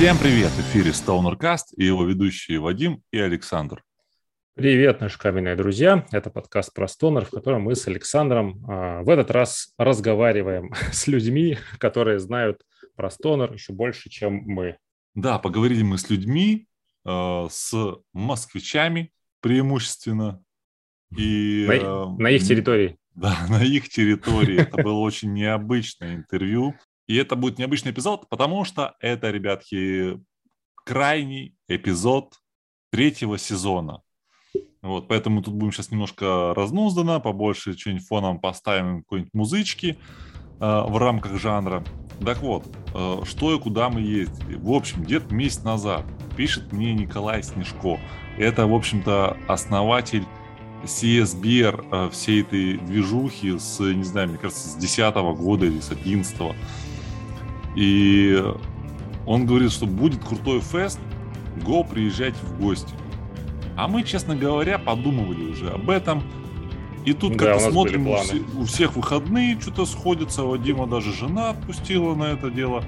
Всем привет! В эфире Stonercast и его ведущие Вадим и Александр. Привет, наши каменные друзья. Это подкаст про стонер, в котором мы с Александром а, в этот раз разговариваем с людьми, которые знают про стонер еще больше, чем мы. Да, поговорили мы с людьми, э, с москвичами преимущественно. И, на, э, на их территории. Да, на их территории. Это было очень необычное интервью. И это будет необычный эпизод, потому что это, ребятки, крайний эпизод третьего сезона. Вот, поэтому тут будем сейчас немножко разнуздано, побольше что-нибудь фоном поставим, какой-нибудь музычки э, в рамках жанра. Так вот, э, что и куда мы ездили. В общем, где-то месяц назад пишет мне Николай Снежко. Это, в общем-то, основатель CSBR э, всей этой движухи с, не знаю, мне кажется, с 10 года или с 11 -го. И он говорит, что будет крутой фест, го, приезжайте в гости. А мы, честно говоря, подумывали уже об этом. И тут да, как-то смотрим, у, у всех выходные что-то сходятся. Вадима даже жена отпустила на это дело.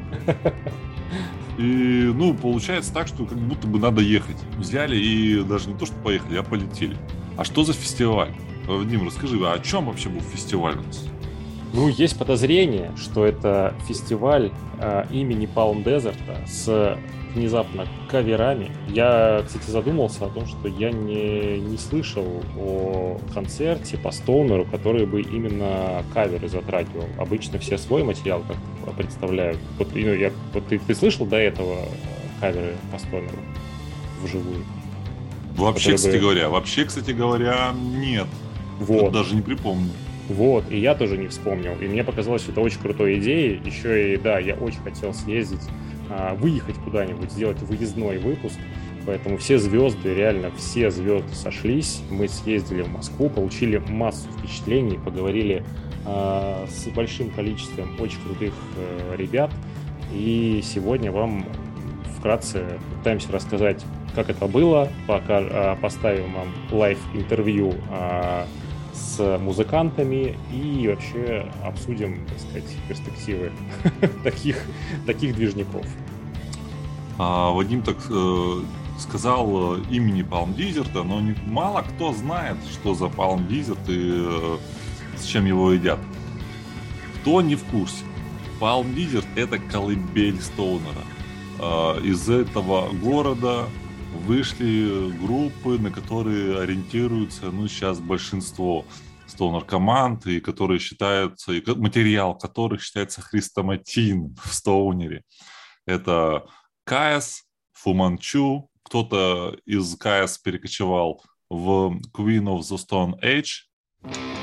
И, ну, получается так, что как будто бы надо ехать. Взяли и даже не то, что поехали, а полетели. А что за фестиваль? Вадим, расскажи, а о чем вообще был фестиваль у нас? Ну, есть подозрение, что это фестиваль э, имени Palm Desert с внезапно каверами. Я, кстати, задумался о том, что я не, не слышал о концерте по Стоунеру, который бы именно каверы затрагивал. Обычно все свой материал как представляют. Вот, ну, я, вот ты, ты слышал до этого каверы по Стоунеру вживую? Вообще, кстати бы... говоря, вообще, кстати говоря, нет. Вот. Даже не припомню. Вот, и я тоже не вспомнил. И мне показалось, что это очень крутой идеей. Еще и, да, я очень хотел съездить, а, выехать куда-нибудь, сделать выездной выпуск. Поэтому все звезды, реально все звезды сошлись. Мы съездили в Москву, получили массу впечатлений, поговорили э, с большим количеством очень крутых э, ребят. И сегодня вам вкратце пытаемся рассказать, как это было, пока э, поставим вам live-интервью э, с музыкантами и вообще обсудим, так сказать, перспективы таких, таких движников. А, Вадим так э, сказал э, имени Palm Desert, но не, мало кто знает, что за Palm Desert и э, с чем его едят. Кто не в курсе, Palm Desert это колыбель Стоунера. Э, из этого города вышли группы, на которые ориентируются, ну, сейчас большинство стоунер-команд, и которые считаются, и материал которых считается хрестоматийным в стоунере. Это КС, Фуманчу, кто-то из КС перекочевал в Queen of the Stone Age,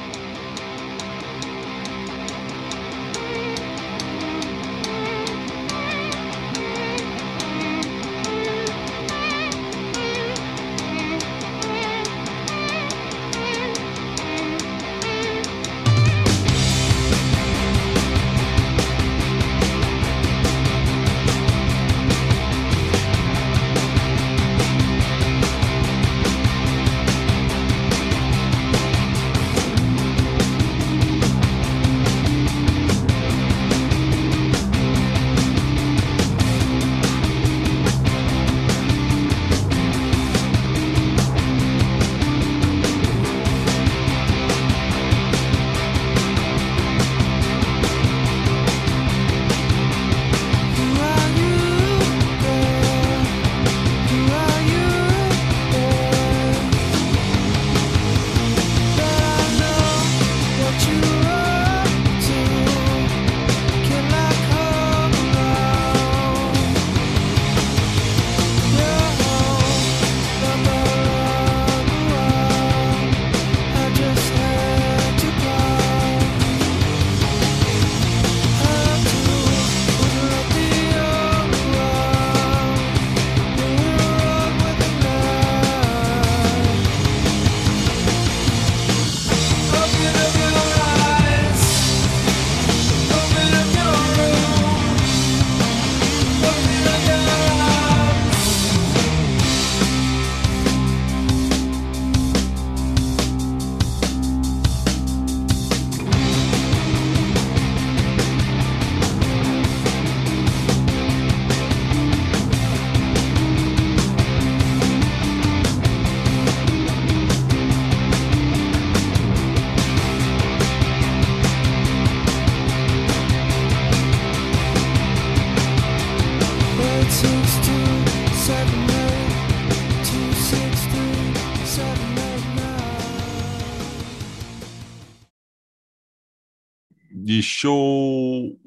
еще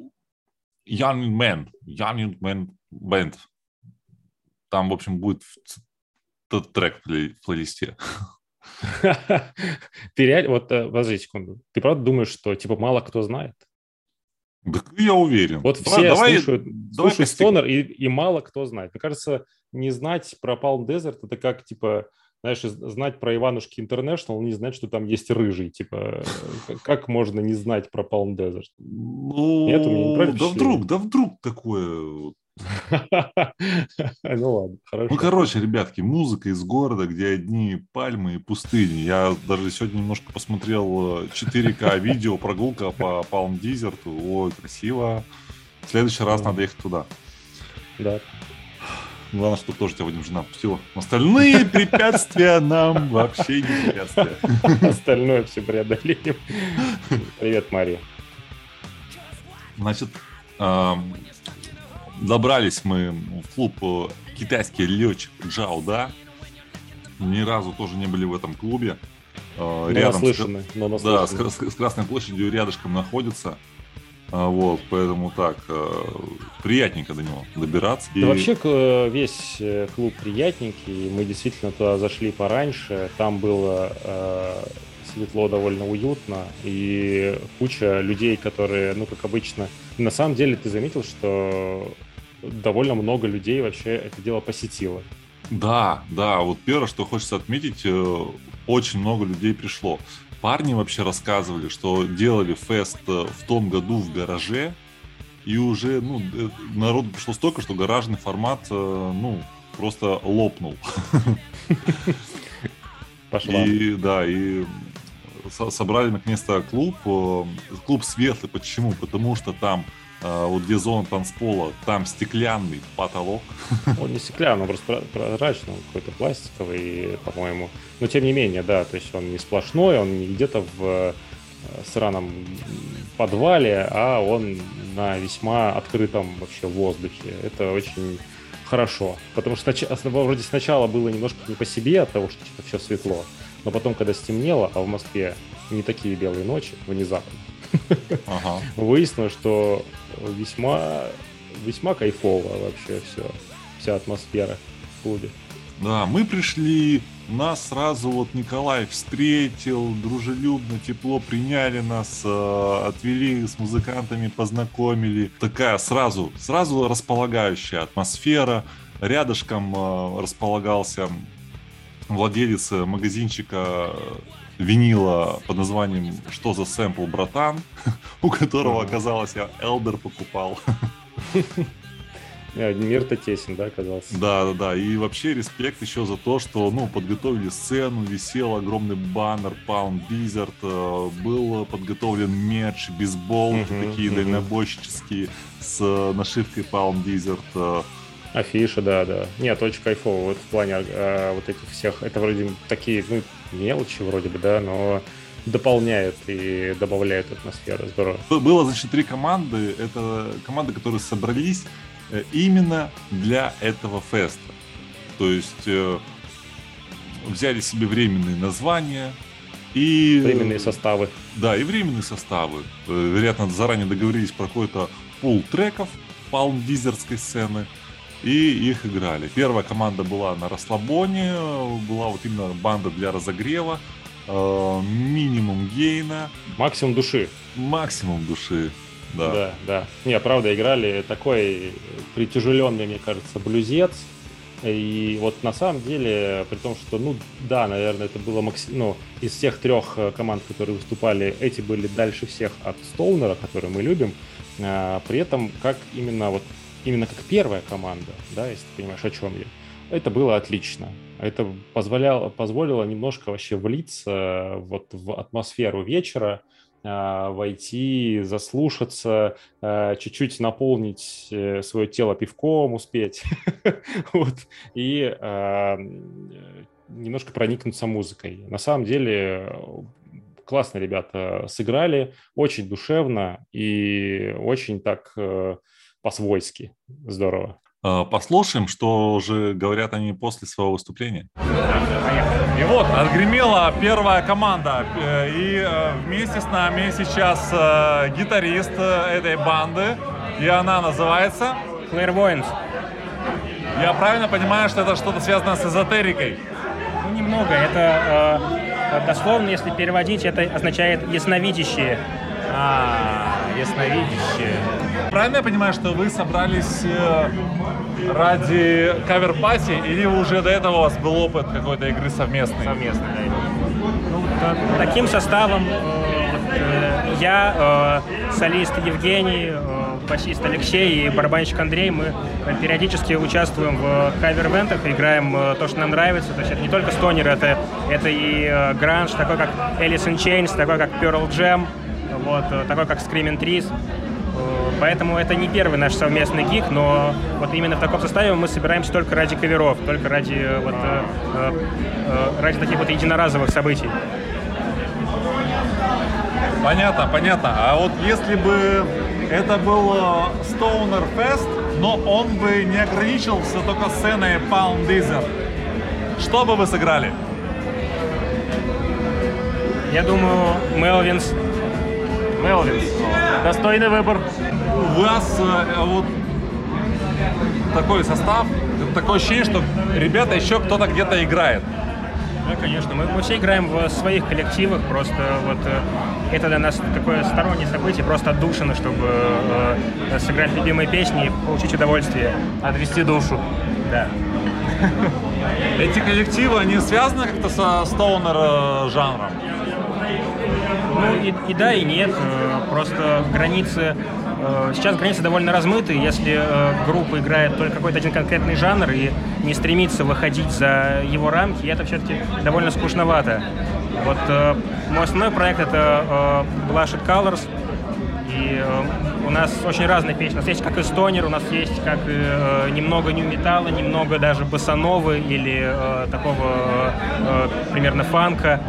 Young Man, Young Man Band. Там, в общем, будет тот трек в плейлисте. Ты реально, вот, э, подожди секунду, ты правда думаешь, что, типа, мало кто знает? Да я уверен. Вот давай, все давай, слушают, давай слушают Стонер, и, и мало кто знает. Мне кажется, не знать про Palm Desert, это как, типа, знаешь, знать про Иванушки Интернешнл, не знать, что там есть рыжий. Типа, как можно не знать про Palm Desert? Ну, Нет, у меня не да вдруг, да вдруг такое Ну ладно, хорошо. Ну, короче, ребятки, музыка из города, где одни пальмы и пустыни. Я даже сегодня немножко посмотрел 4К видео, прогулка по Palm Desert. Ой, красиво. В следующий раз надо ехать туда. Да. Главное, что тоже тебя Вадим жена пустила. Остальные препятствия нам вообще не препятствия. Остальное все преодолеем. Привет, Мария. Значит, добрались мы в клуб э, китайский летчик Джао, да? Ни разу тоже не были в этом клубе. Э, но рядом наслышаны, с, но Да, с, с, с Красной площадью рядышком находится. А, вот, поэтому так, э, приятненько до него добираться. Да и... вообще весь клуб приятненький. Мы действительно туда зашли пораньше. Там было э, светло, довольно уютно. И куча людей, которые, ну, как обычно... На самом деле ты заметил, что довольно много людей вообще это дело посетило. Да, да, вот первое, что хочется отметить, э, очень много людей пришло. Парни вообще рассказывали, что делали фест э, в том году в гараже, и уже, ну, э, народу пришло столько, что гаражный формат, ну, просто лопнул. Пошла. И, да, и собрали наконец-то клуб. Клуб светлый. Почему? Потому что там вот где зона танцпола, там стеклянный потолок. Он не стеклянный, он просто прозрачный, он какой-то пластиковый, по-моему. Но тем не менее, да, то есть он не сплошной, он не где-то в э, сраном подвале, а он на весьма открытом вообще воздухе. Это очень хорошо. Потому что вроде сначала было немножко не по себе от того, что типа все светло, но потом, когда стемнело, а в Москве не такие белые ночи внезапно, ага. выяснилось, что весьма, весьма кайфово вообще все, вся атмосфера в клубе. Да, мы пришли, нас сразу вот Николай встретил, дружелюбно, тепло приняли нас, э, отвели с музыкантами, познакомили. Такая сразу, сразу располагающая атмосфера. Рядышком э, располагался владелец магазинчика винила под названием «Что за сэмпл, братан?», у которого, оказалось, я Элдер покупал. Мир-то тесен, да, оказался? Да, да, да. И вообще респект еще за то, что, ну, подготовили сцену, висел огромный баннер Palm Desert, э, был подготовлен мерч, бейсболки uh-huh, такие uh-huh. дальнобойщические с нашивкой Palm Desert. Э. Афиша, да, да. Нет, очень кайфово. Вот в плане э, вот этих всех, это вроде такие, ну, мелочи вроде бы, да, но дополняют и добавляют атмосферу. Здорово. Было, значит, три команды. Это команды, которые собрались э, именно для этого феста. То есть э, взяли себе временные названия и... Временные составы. Да, и временные составы. Э, вероятно, заранее договорились про какой-то пул треков палм дизерской сцены и их играли. Первая команда была на расслабоне, была вот именно банда для разогрева, э, минимум гейна. Максимум души. Максимум души, да. Да, да. Не, правда, играли такой притяжеленный, мне кажется, блюзец. И вот на самом деле, при том, что, ну да, наверное, это было максим... ну, из всех трех э, команд, которые выступали, эти были дальше всех от Стоунера, который мы любим. А, при этом, как именно вот именно как первая команда, да, если ты понимаешь, о чем я, это было отлично. Это позволяло, позволило немножко вообще влиться вот в атмосферу вечера, а, войти, заслушаться, а, чуть-чуть наполнить э, свое тело пивком, успеть, вот, и немножко проникнуться музыкой. На самом деле классно ребята сыграли, очень душевно и очень так э, по-свойски. Здорово. Э, послушаем, что же говорят они после своего выступления. И вот, отгремела первая команда. Э, и э, вместе с нами сейчас гитарист этой банды. И она называется... Clairvoyance. Я правильно понимаю, что это что-то связано с эзотерикой? Ну, немного. Это э, дословно, если переводить, это означает ясновидящие. А, ясновидящие. Правильно я понимаю, что вы собрались э, ради cover party, или уже до этого у вас был опыт какой-то игры совместной? Совместной, да. Ну, таким составом э, я, э, солист Евгений, э, басист Алексей и барабанщик Андрей, мы периодически участвуем в cover-event ах, играем э, то, что нам нравится. То есть это не только stoner, это, это и э, гранж, такой как Alice in Chains, такой как Pearl Jam, вот, э, такой как Screaming Trees. Поэтому это не первый наш совместный гиг, но вот именно в таком составе мы собираемся только ради каверов, только ради, вот, э, э, ради таких вот единоразовых событий. Понятно, понятно. А вот если бы это был Stoner Fest, но он бы не ограничился только сценой Palm Desert, что бы вы сыграли? Я думаю, Мелвинс. Мелвинс. Достойный выбор. У вас э, вот такой состав, такое ощущение, что ребята еще кто-то где-то играет. Да, конечно. Мы, мы все играем в своих коллективах, просто вот э, это для нас такое стороннее событие, просто отдушина, чтобы э, сыграть любимые песни и получить удовольствие. Отвести душу. Да. Эти коллективы, они связаны как-то со стоунер э, жанром? Ну и, и да, и нет. Э, просто границы Э, сейчас границы довольно размыты. Если э, группа играет только какой-то один конкретный жанр и не стремится выходить за его рамки, это все-таки довольно скучновато. Вот мой основной проект это Blushed Colors. И у нас очень разные песни. У нас есть как и стонер, у нас есть как и, немного нью-металла, немного даже басановы или такого примерно фанка.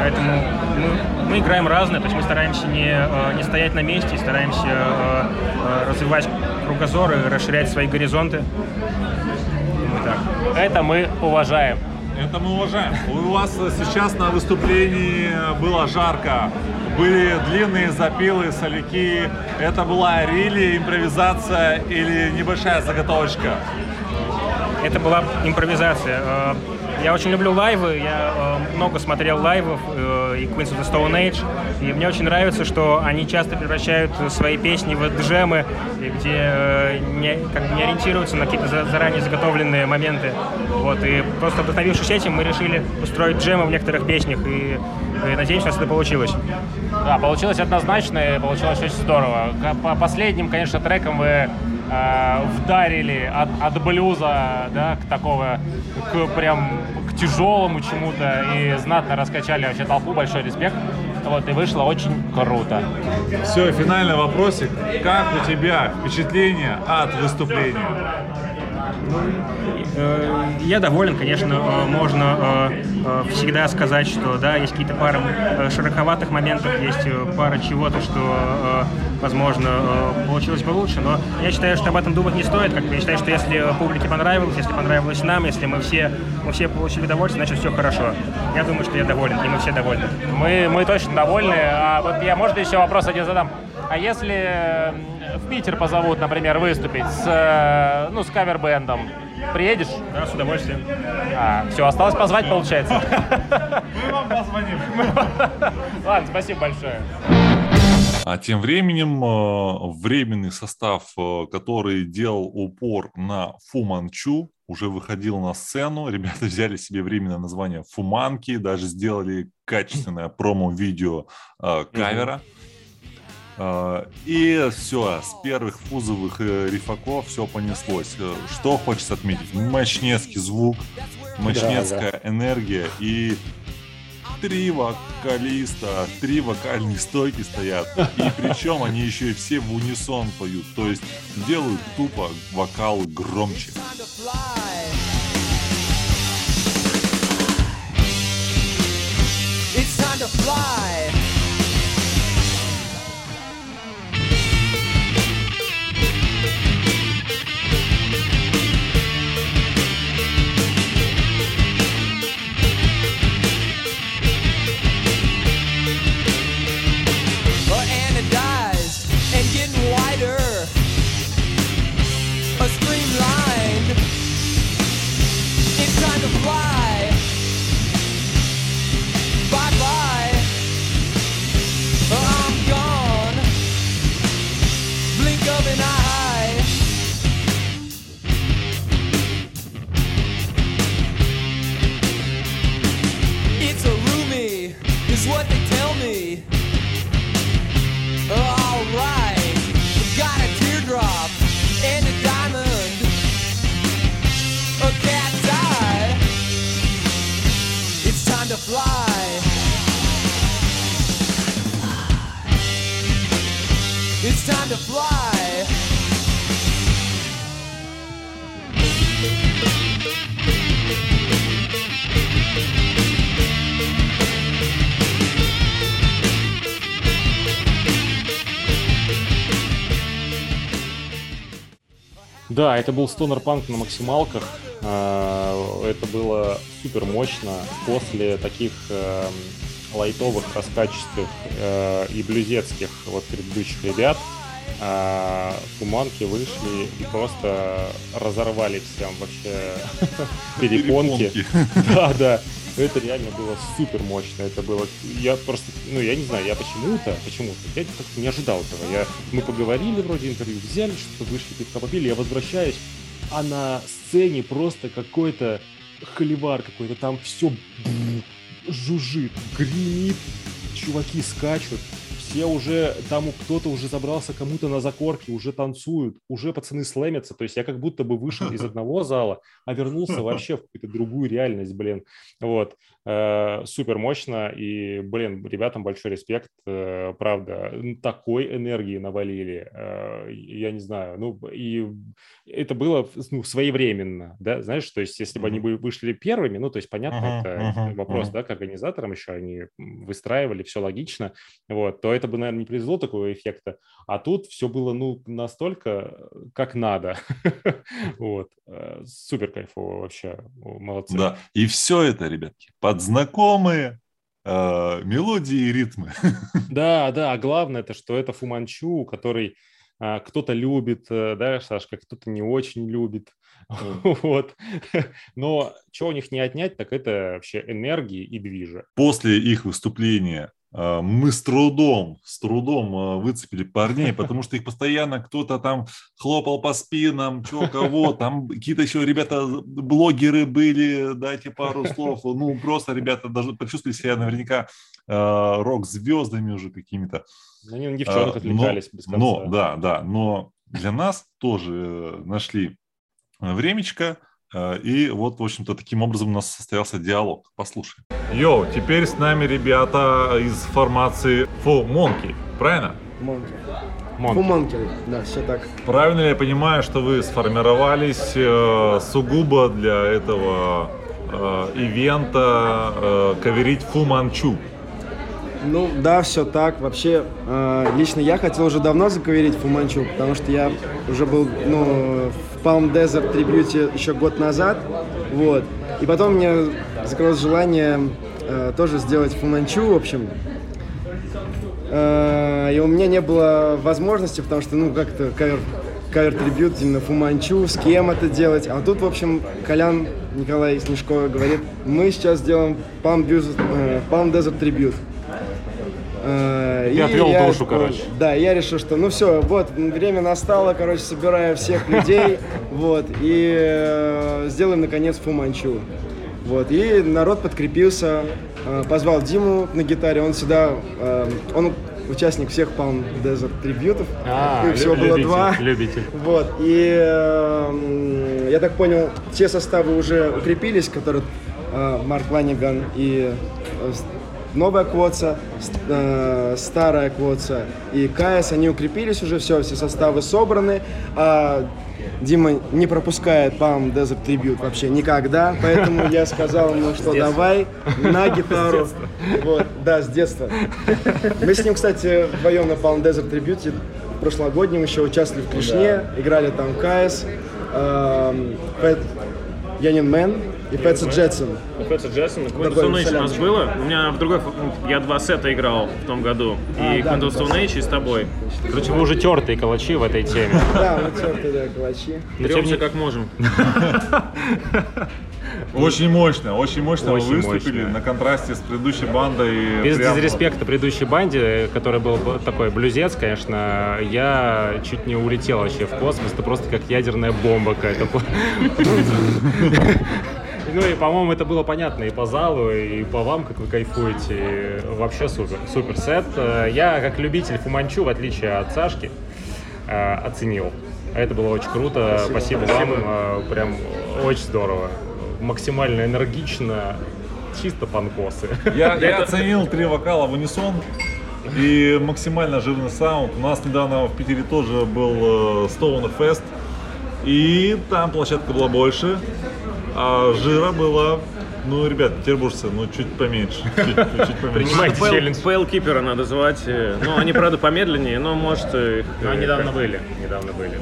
Поэтому мы, мы играем разное, то есть мы стараемся не, э, не стоять на месте, стараемся э, э, развивать кругозор и расширять свои горизонты. Вот так. Это мы уважаем. Это мы уважаем. У вас сейчас на выступлении было жарко, были длинные запилы, соляки. Это была рили, импровизация или небольшая заготовочка? Это была импровизация. Я очень люблю лайвы, я э, много смотрел лайвов э, и Queens of the Stone Age, и мне очень нравится, что они часто превращают свои песни в джемы, где э, не, как бы не ориентируются на какие-то за, заранее заготовленные моменты. Вот, и просто вдохновившись этим, мы решили устроить джемы в некоторых песнях, и, и надеюсь, у нас это получилось. Да, получилось однозначно, и получилось очень здорово. По последним, конечно, трекам вы э, вдарили от, от блюза, да, к такого, к прям к тяжелому чему-то и знатно раскачали вообще толпу, большой респект. Вот, и вышло очень круто. Все, финальный вопросик. Как у тебя впечатление от выступления? Э, я доволен, конечно, э, можно э, всегда сказать, что да, есть какие-то пары широковатых моментов, есть пара чего-то, что, возможно, получилось бы лучше, но я считаю, что об этом думать не стоит. Как я считаю, что если публике понравилось, если понравилось нам, если мы все, мы все получили удовольствие, значит все хорошо. Я думаю, что я доволен, и мы все довольны. Мы, мы точно довольны. А вот я, может, еще вопрос один задам? А если в Питер позовут, например, выступить с, ну, с кавер-бендом, Приедешь? Да, с удовольствием. А, все, осталось позвать, получается. Мы вам позвоним. Ладно, спасибо большое. А тем временем э, временный состав, э, который делал упор на Фуманчу, уже выходил на сцену. Ребята взяли себе временное название Фуманки, даже сделали качественное промо-видео э, кавера. А, и все, с первых фузовых э, рифаков все понеслось. Э, что хочется отметить? Мощнецкий звук, мощнецкая да, да. энергия и три вокалиста, три вокальные стойки стоят. И причем они еще и все в унисон поют. То есть делают тупо вокалы громче. It's time to fly. live. Да, это был стонер панк на максималках. А, Это было супер мощно. После таких эм, лайтовых, раскачистых э, и блюзетских вот предыдущих ребят а, фуманки вышли и просто разорвали всем вообще перепонки. Да, да. Это реально было супер мощно. Это было. Я просто, ну, я не знаю, я почему-то, почему-то, я как-то не ожидал этого. Я, мы поговорили вроде интервью, взяли, что-то вышли, пивка попили, я возвращаюсь, а на сцене просто какой-то холивар какой-то, там все жужжит, гремит, чуваки скачут, все уже, там кто-то уже забрался кому-то на закорки, уже танцуют, уже пацаны слэмятся, то есть я как будто бы вышел из одного зала, а вернулся вообще в какую-то другую реальность, блин, вот, Э, супер мощно, и, блин, ребятам большой респект, э, правда, такой энергии навалили, э, я не знаю, ну, и это было ну, своевременно, да, знаешь, то есть если бы они бы вышли первыми, ну, то есть понятно, Мгм, это мгм, вопрос, мгм. да, к организаторам еще они выстраивали, все логично, вот, то это бы, наверное, не произвело такого эффекта, а тут все было, ну, настолько, э, как надо, вот, супер кайфово вообще, молодцы. Да, и все это, ребятки, под знакомые э, мелодии и ритмы. Да, да, а главное это, что это Фуманчу, который а, кто-то любит, э, да, Сашка, кто-то не очень любит, вот. Но что у них не отнять, так это вообще энергии и движа. После их выступления э, мы с трудом, с трудом э, выцепили парней, потому что их постоянно кто-то там хлопал по спинам, чё, кого, там какие-то еще ребята, блогеры были, дайте пару слов, ну, просто ребята даже почувствовали себя наверняка э, рок-звездами уже какими-то. Они на девчонок А, отвлекались без конца. Но, да, да, но для нас тоже э, нашли э, времечко, и вот, в общем-то, таким образом у нас состоялся диалог. Послушай. Йоу, теперь с нами ребята из формации Full Monkey, правильно? Монки. Монки. Фуманки, да, все так. Правильно ли я понимаю, что вы сформировались э, сугубо для этого э, ивента э, каверить Фуманчу? Ну да, все так. Вообще, э, лично я хотел уже давно заковерить Фуманчу, потому что я уже был ну, в Palm Desert трибьюте еще год назад. Вот. И потом мне закрылось желание э, тоже сделать Фуманчу, в общем. Э, и у меня не было возможности, потому что, ну, как-то кавер, кавер-трибют именно Фуманчу, с кем это делать. А тут, в общем, Колян Николай Снежко говорит, мы сейчас сделаем Palm, Desert, э, Palm Desert трибют. Э, Ты и отвел я душу, короче. Да, я решил, что ну все, вот, время настало, короче, собираю всех людей, вот, и э, сделаем, наконец, Фуманчу. Вот, и народ подкрепился, э, позвал Диму на гитаре, он э, он участник всех Palm Desert трибьютов, А, их всего лю- было любитель, два. любитель. Вот, и э, я так понял, те составы уже укрепились, которые э, Марк Ланиган и новая Квоца, с- э, старая Квоца и КС, они укрепились уже, все, все составы собраны, а Дима не пропускает Palm Desert Tribute вообще никогда, поэтому я сказал ему, что давай на гитару. Вот, да, с детства. Мы с ним, кстати, вдвоем на Palm Desert Tribute прошлогоднем еще участвовали в Клешне, играли там КС, эм, Yawning Man и Fatso Jetson. Fatso Jetson, Queen Stone Age у нас было. У меня в другой... ф- Я два сета играл в том году. А, И да, Queen Stone Age и с тобой. Короче, вы уже тертые калачи в этой теме. Да, мы тертые, да, калачи. Тремся как можем. Очень мощно, очень мощно Очень вы выступили мощно. на контрасте с предыдущей бандой. Без Прям- disrespect а предыдущей банде, которая был такой блюзец, конечно, я чуть не улетел вообще в космос. Это просто как ядерная бомба какая-то. Ну и, по-моему, это было понятно и по залу, и по вам, как вы кайфуете. Вообще супер, супер сет. Э, Я, как любитель Фуманчу, в отличие от Сашки, э, оценил. Это было очень круто. Спасибо, вам. э, Прям очень здорово. Максимально энергично. Чисто панкосы. Я, я оценил три вокала в унисон и максимально жирный саунд. У нас недавно в Питере тоже был Stoner Fest, и там площадка была больше, а жира было, ну, ребят, петербуржцы, ну, чуть поменьше. Чуть, чуть поменьше. Принимайте Пейл- челлендж. Пейлкипера надо звать. э, Ну, они, правда, помедленнее, но может... их, Ну, э, недавно были. Недавно были.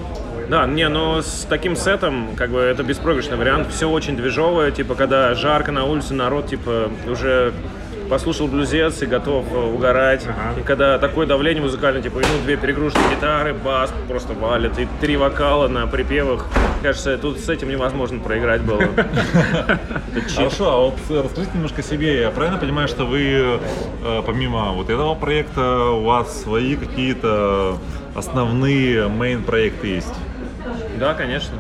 Да, не, но с таким сетом, как бы, это беспроигрышный вариант. Все очень движовое, типа, когда жарко на улице, народ, типа, уже послушал блюзец и готов э, угорать. Ага. И когда такое давление музыкальное, типа, ну, две перегруженные гитары, бас просто валит, и три вокала на припевах. Кажется, тут с этим невозможно проиграть было. Хорошо, а вот э, расскажите немножко себе. Я правильно понимаю, что вы, э, помимо вот этого проекта, у вас свои какие-то основные мейн-проекты есть? Да, конечно.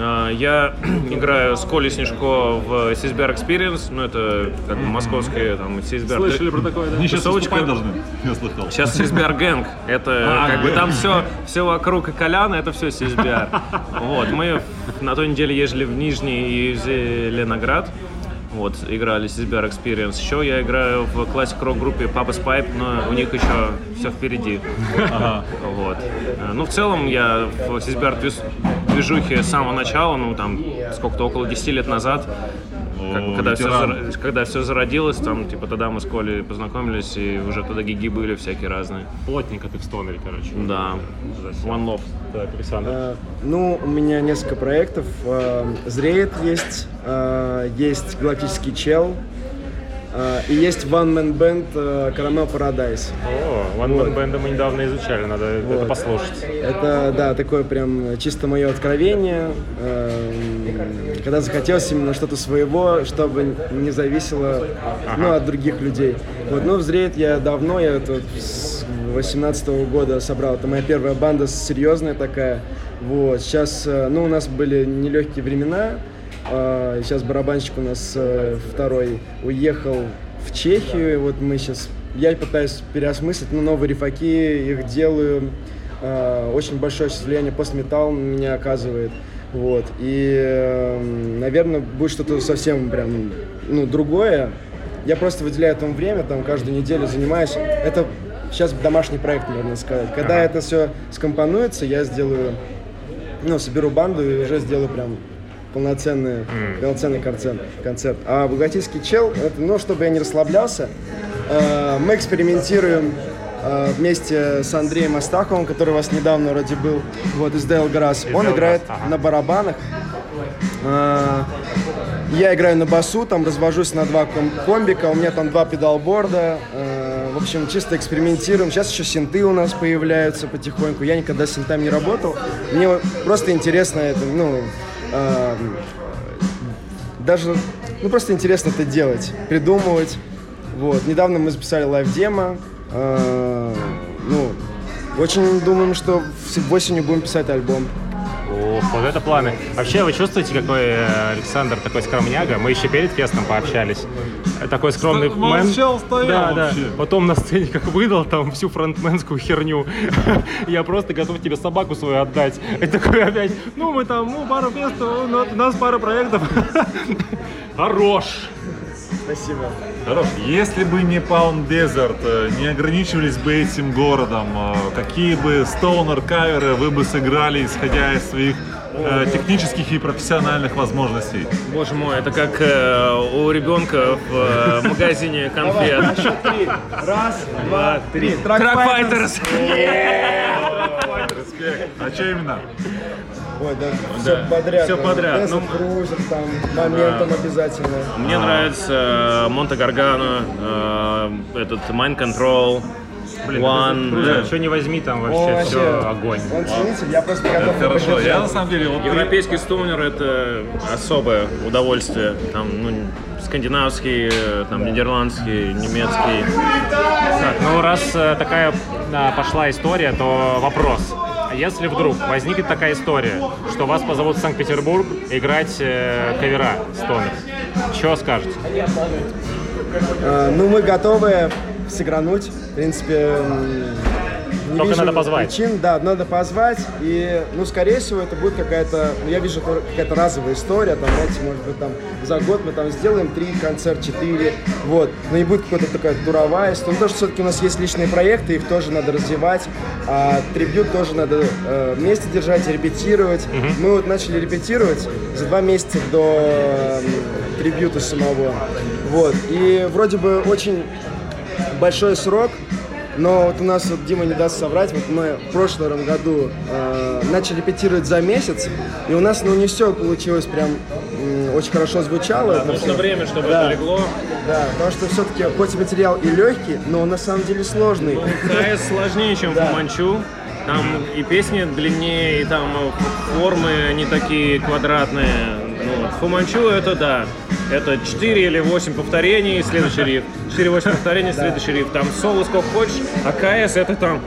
А, Я играю с Колей Снежко в Сисбер Experience, ну это как бы московские там Сисбер. про такое, Они сейчас выступать должны, я слыхал. Сейчас Сисбер Гэнг, это А, как бы там все, все вокруг и Коляна, это все Сисбер. Вот, мы на той неделе ездили в Нижний и в Зеленоград, вот, играли Сисбер Experience. Еще я играю в классик рок группе Papa's Pipe, но у них еще все впереди. Вот. Э, Ну, в целом, я в Сисбер движ- движухе с самого начала, ну, там, сколько-то, около 10 лет назад, как бы, О, когда, все, когда все зародилось, там, типа, тогда мы с Колей познакомились, и уже тогда гиги были всякие разные. Плотненько ты в стонере, короче. Да, One Love. Так, Александр. Э, Ну, у меня несколько проектов. Э, Зреет есть, э, есть Галактический Чел, и есть One Man Band э, Caramel Paradise. О, One Man Band мы недавно изучали, надо это Вот. послушать. Это, да, такое прям чисто мое откровение. Эм, Когда захотелось именно что-то своего, чтобы не зависело ну, от других людей. Вот, ну, взреет я давно, я это с 18 года собрал. Это моя первая банда серьезная такая. Вот, сейчас, э, ну, у нас были нелегкие времена. А, Сейчас барабанщик у нас э, второй уехал в Чехию. И вот мы сейчас, я пытаюсь переосмыслить, ну, новые рифаки, их делаю. А, Очень большое сейчас влияние постметалл на меня оказывает. Вот. И, наверное, будет что-то совсем прям, ну, другое. Я просто выделяю этому время, там, каждую неделю занимаюсь. Это сейчас домашний проект, можно сказать. Когда это все скомпонуется, я сделаю, ну, соберу банду и уже сделаю прям полноценный, полноценный концерт, концерт. А Богатейский чел, это, ну, чтобы я не расслаблялся, э, мы экспериментируем э, вместе с Андреем Астаховым, который у вас недавно вроде был, вот, из Дейл Грасс. Он Дейл играет ага. на барабанах. Э, Я играю на басу, там развожусь на два ком- комбика, у меня там два педалборда. Э, В общем, чисто экспериментируем. Сейчас еще синты у нас появляются потихоньку. Я никогда с синтами не работал. Мне просто интересно это, ну, э, даже, ну, просто интересно это делать, придумывать. Вот. Недавно мы записали live demo. Э, Ну, очень думаем, что в- осенью будем писать альбом. Ох, вот это планы. Вообще, вы чувствуете, какой э, Александр такой скромняга? Мы еще перед фестом пообщались. Такой скромный Sto- мэн. молчал, стоял да, да. Потом на сцене как выдал там всю фронтменскую херню. Я просто готов тебе собаку свою отдать. И такой опять, ну мы там, ну пару фестов, ну, у нас пара проектов. Хорош. Спасибо. Хорош. Если бы не Pound Desert, э, не ограничивались бы этим городом, э, какие бы стоунер каверы вы бы сыграли, исходя из своих э, технических и профессиональных возможностей? Боже мой, это как э, у ребенка в э, магазине конфет. три. Раз, два, три. Трак-файтерс! А что именно? Ой, да, все подряд. там, подряд. Ну, Cruiser, там, моментом обязательно. Мне нравится э, Монте Гаргано, э, этот Mind Control, Блин, One, да. Что не возьми, там вообще все вообще- огонь. Он ценитель, я просто готов его Хорошо, я на самом деле вот Европейский стоунер это особое удовольствие. Там, ну, скандинавский, э, там, нидерландский, немецкий. Так, ну раз такая да, пошла история, то вопрос. Если вдруг возникнет такая история, что вас позовут в Санкт-Петербург играть э, кавера стонер, что скажете? Э, Ну, мы готовы сыгрануть. В принципе, не Только вижу надо позвать. Причин, да, надо позвать. И, ну, скорее всего, это будет какая-то, ну, я вижу, какая-то разовая история. Там, знаете, может быть, там за год мы там сделаем три концерт, четыре. Вот. Но не будет какая-то такая туровая история. Ну, то, что все-таки у нас есть личные проекты, их тоже надо развивать. А трибют тоже надо э, вместе держать, репетировать. Мы вот начали репетировать за два месяца до э, трибюта самого. Вот. И вроде бы очень большой срок, но вот у нас вот Дима не даст соврать, вот мы в прошлом году э, начали репетировать за месяц, и у нас ну не все получилось прям м, очень хорошо звучало. это Нужно всё. время, чтобы Да. это легло. Да, потому что все-таки хоть материал и легкий, но он на самом деле сложный. Ну, КС сложнее, чем Да. Фуманчу. Там и песни длиннее, и там э, формы не такие квадратные. Ну. Фуманчу это да. Это 4 или 8 повторений, следующий риф. 4-8 повторений, следующий риф. Там соло сколько хочешь, а КС это там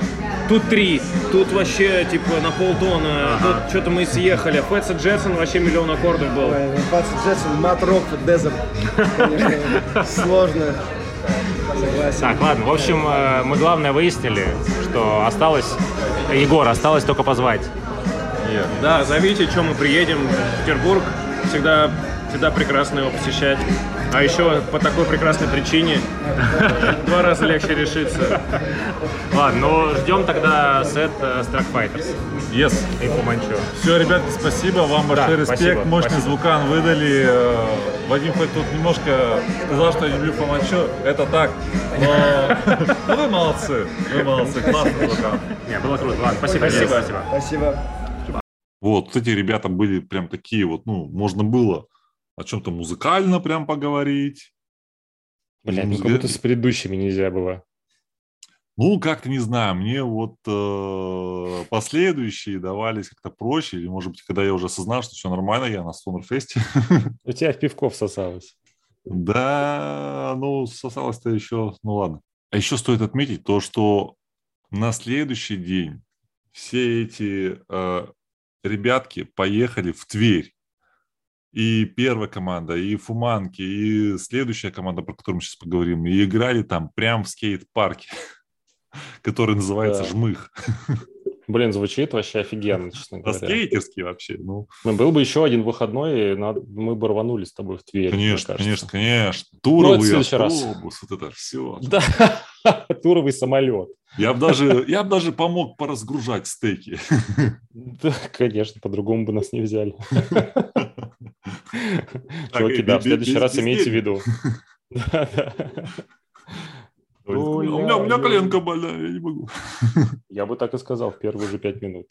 Тут три, тут вообще типа на полтона, тут что-то мы съехали. Фэтса Джетсон вообще миллион аккордов был. Ну, 20 Джексон, Мат Рок, Дезерт, конечно, сложно. Согласен. Так, ладно, в общем, э, мы главное выяснили, что осталось, Егор, осталось только позвать. Да, зовите, что мы приедем в Петербург. Всегда, всегда прекрасно его посещать. А еще по такой прекрасной причине два раза легче решиться. Ладно, ну ждем тогда сет э, Struck Fighters Yes. и Фуманчо. Все, ребятки, спасибо, вам большой респект, спасибо, мощный спасибо. звукан выдали. Э, Вадим хоть тут немножко сказал, что я люблю Фомачо, это так, но ну, вы молодцы, вы молодцы, классный звукан. Не, было круто. Ладно, спасибо. Спасибо. Спасибо. Спасибо. Вот, эти ребята были прям такие вот, ну, можно было о чем-то музыкально прям поговорить. Блядь, ну как будто с предыдущими нельзя было. Ну, как-то не знаю, мне вот э, последующие давались как-то проще, или, может быть, когда я уже осознал, что все нормально, я на Стонерфесте. У тебя в пивко всосалось. Да, ну, сосалось-то еще, ну ладно. А еще стоит отметить то, что на следующий день все эти э, ребятки поехали в Тверь. И первая команда, и Фуманки, и следующая команда, про которую мы сейчас поговорим, и играли там прям в скейт-парке, который называется Да. «Жмых». Блин, звучит вообще офигенно, честно А говоря. скейтерский вообще, ну, Ну, был бы еще один выходной, и надо- мы бы рванули с тобой в Тверь. конечно, конечно, конечно. Ну, это в Туровый раз. автобус, вот это все. Да, туровый самолет. Я бы даже, я бы даже помог поразгружать стейки. Да, конечно, по-другому бы нас не взяли. Чуваки, да, в без- следующий раз имейте в виду. Да. У меня, у меня коленка больная, я не могу. Я бы так и сказал в первые же пять минут.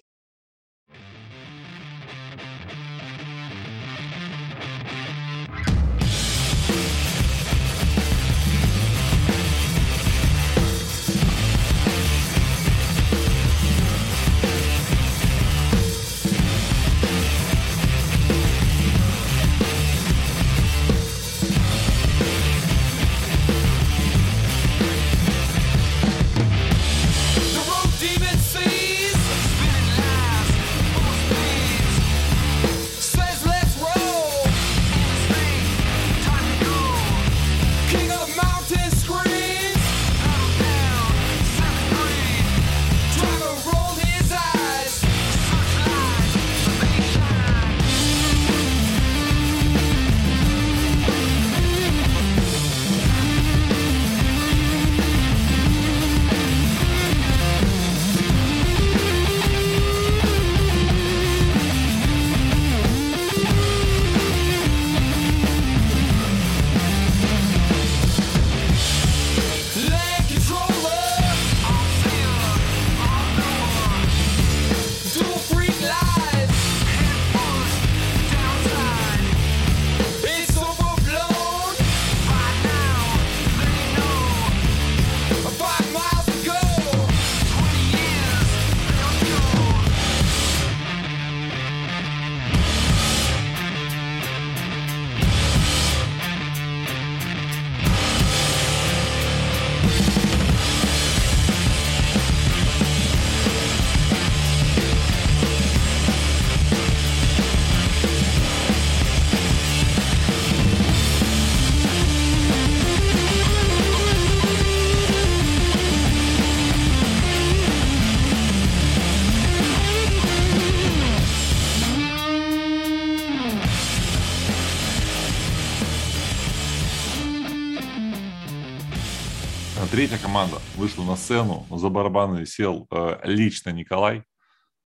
Третья команда вышла на сцену, за барабаны сел э, лично Николай.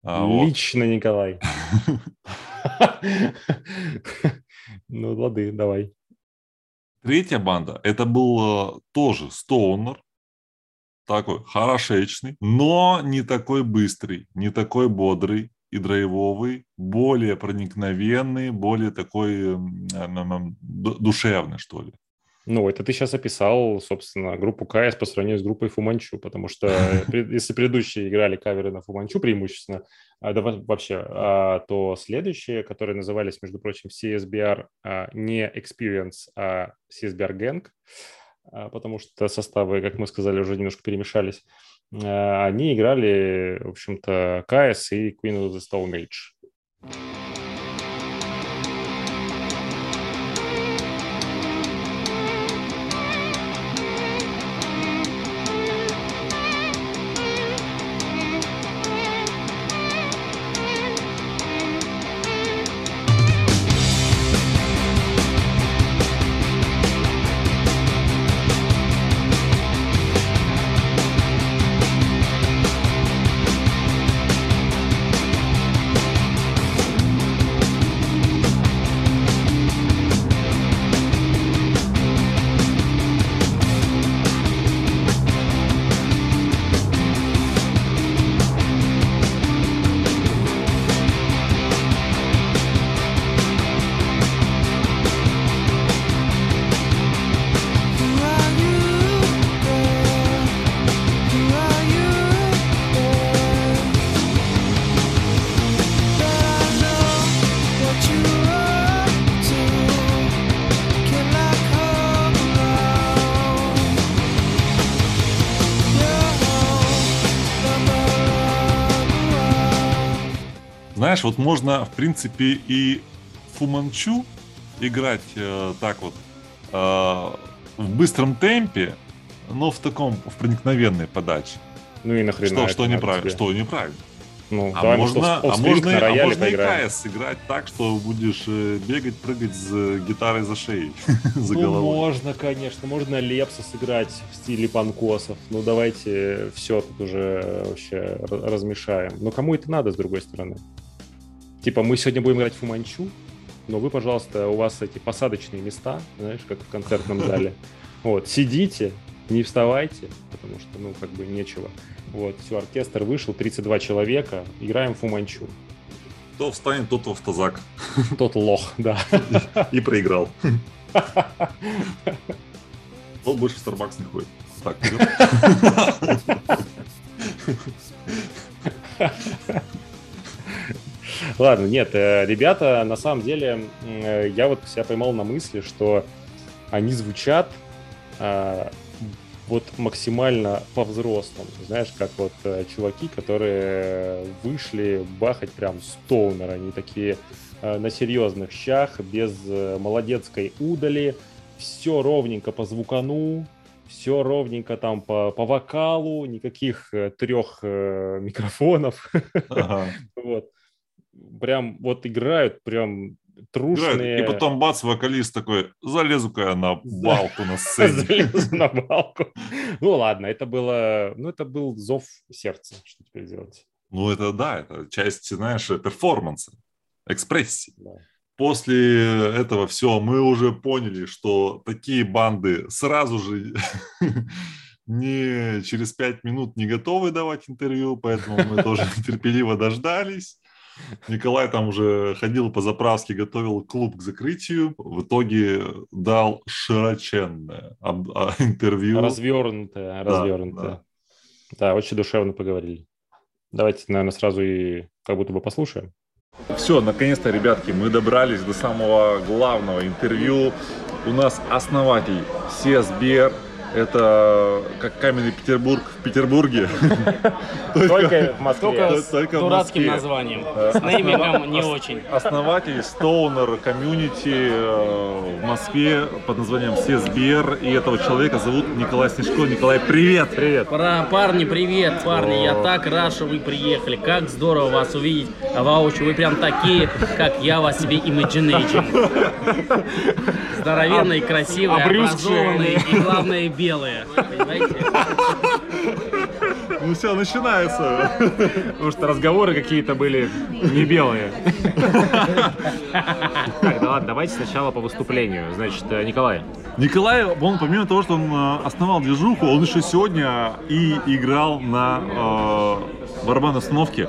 А, лично вот. Николай. Ну, лады, давай. Третья банда, это был э, тоже Стоунер, такой хорошечный, но не такой быстрый, не такой бодрый и драйвовый, более проникновенный, более такой душевный, что ли. Ну, это ты сейчас описал, собственно, группу КС по сравнению с группой Фуманчу, потому что если предыдущие играли каверы на Фуманчу преимущественно, а, да, вообще, а, то следующие, которые назывались, между прочим, CSBR а, не Experience, а CSBR Gang, потому что составы, как мы сказали, уже немножко перемешались, они играли, в общем-то, КС и Queen of the Stone Age. Знаешь, вот можно, в принципе, и Фуманчу играть э, так вот э, в быстром темпе, но в таком, в проникновенной подаче. Ну и нахрена Что, что неправильно? Что неправильно? Ну, а можно, а можно, а можно и КС сыграть так, что будешь э, бегать, прыгать с гитарой за шеей, за ну, головой. можно, конечно. Можно Лепса сыграть в стиле панкосов. Ну, давайте все тут уже вообще размешаем. Но кому это надо, с другой стороны? Типа, мы сегодня будем играть Фуманчу, но вы, пожалуйста, у вас эти посадочные места, знаешь, как в концертном зале. Вот, сидите, не вставайте, потому что, ну, как бы нечего. Вот, все, оркестр вышел, 32 человека, играем Фуманчу. Кто встанет, тот в автозак. Тот лох, да. И проиграл. Тот больше в Starbucks не ходит. Так, Ладно, нет, э, ребята, на самом деле, э, я вот себя поймал на мысли, что они звучат а, вот максимально по-взрослому. Знаешь, как вот э, чуваки, которые вышли бахать прям стоунер. Они такие на серьезных щах, без молодецкой удали. Все ровненько по звукану, все ровненько там по, по вокалу, никаких трех микрофонов. Ага. Вот прям вот играют, прям трушные. Играют, и потом бац, вокалист такой, залезу-ка я на балку на сцене. Залезу на балку. Ну ладно, это было, ну это был зов сердца, что теперь делать. Ну это да, это часть, знаешь, перформанса, экспрессии. Да. После этого все, мы уже поняли, что такие банды сразу же не через пять минут не готовы давать интервью, поэтому мы тоже терпеливо дождались. Николай там уже ходил по заправке, готовил клуб к закрытию. В итоге дал широченное а, интервью. Развернутое, развернутое. Да, да. да, очень душевно поговорили. Давайте, наверное, сразу и как будто бы послушаем. Все, наконец-то, ребятки, мы добрались до самого главного интервью. У нас основатель CSBR это как каменный Петербург в Петербурге. Только в Москве. С дурацким названием. С неймингом не очень. Основатель Stoner комьюнити в Москве под названием CSBR. И этого человека зовут Николай Снежко. Николай, привет! Привет! Парни, привет, парни. Я так рад, что вы приехали. Как здорово вас увидеть. Воочию вы прям такие, как я вас себе имиджинейджинг. здоровенные, красивые, обрюзгшие. образованные и, главное, белые. Понимаете? Ну все, начинается. Потому что разговоры какие-то были не белые. Так, да ладно, давайте сначала по выступлению. Значит, э, Николай, Николай, он помимо того, что он э, основал движуху, он еще сегодня и играл на э, барабанной установке.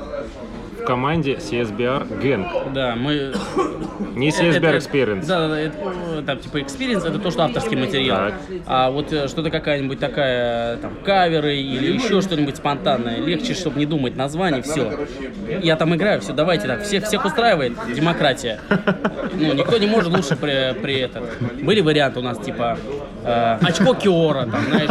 Команде CSBR Gang. Да, мы... Не CSBR Experience. Да, да, да, это, э, там, типа, experience это то, что авторский материал. Так. А вот э, что-то какая-нибудь такая, там, каверы или еще что-нибудь спонтанное, легче, чтобы не думать название, все. Я там играю, все, давайте так, всех, всех устраивает демократия. Ну, никто не может лучше при, при этом. Были варианты у нас, типа, э, очко Киора, там, знаешь,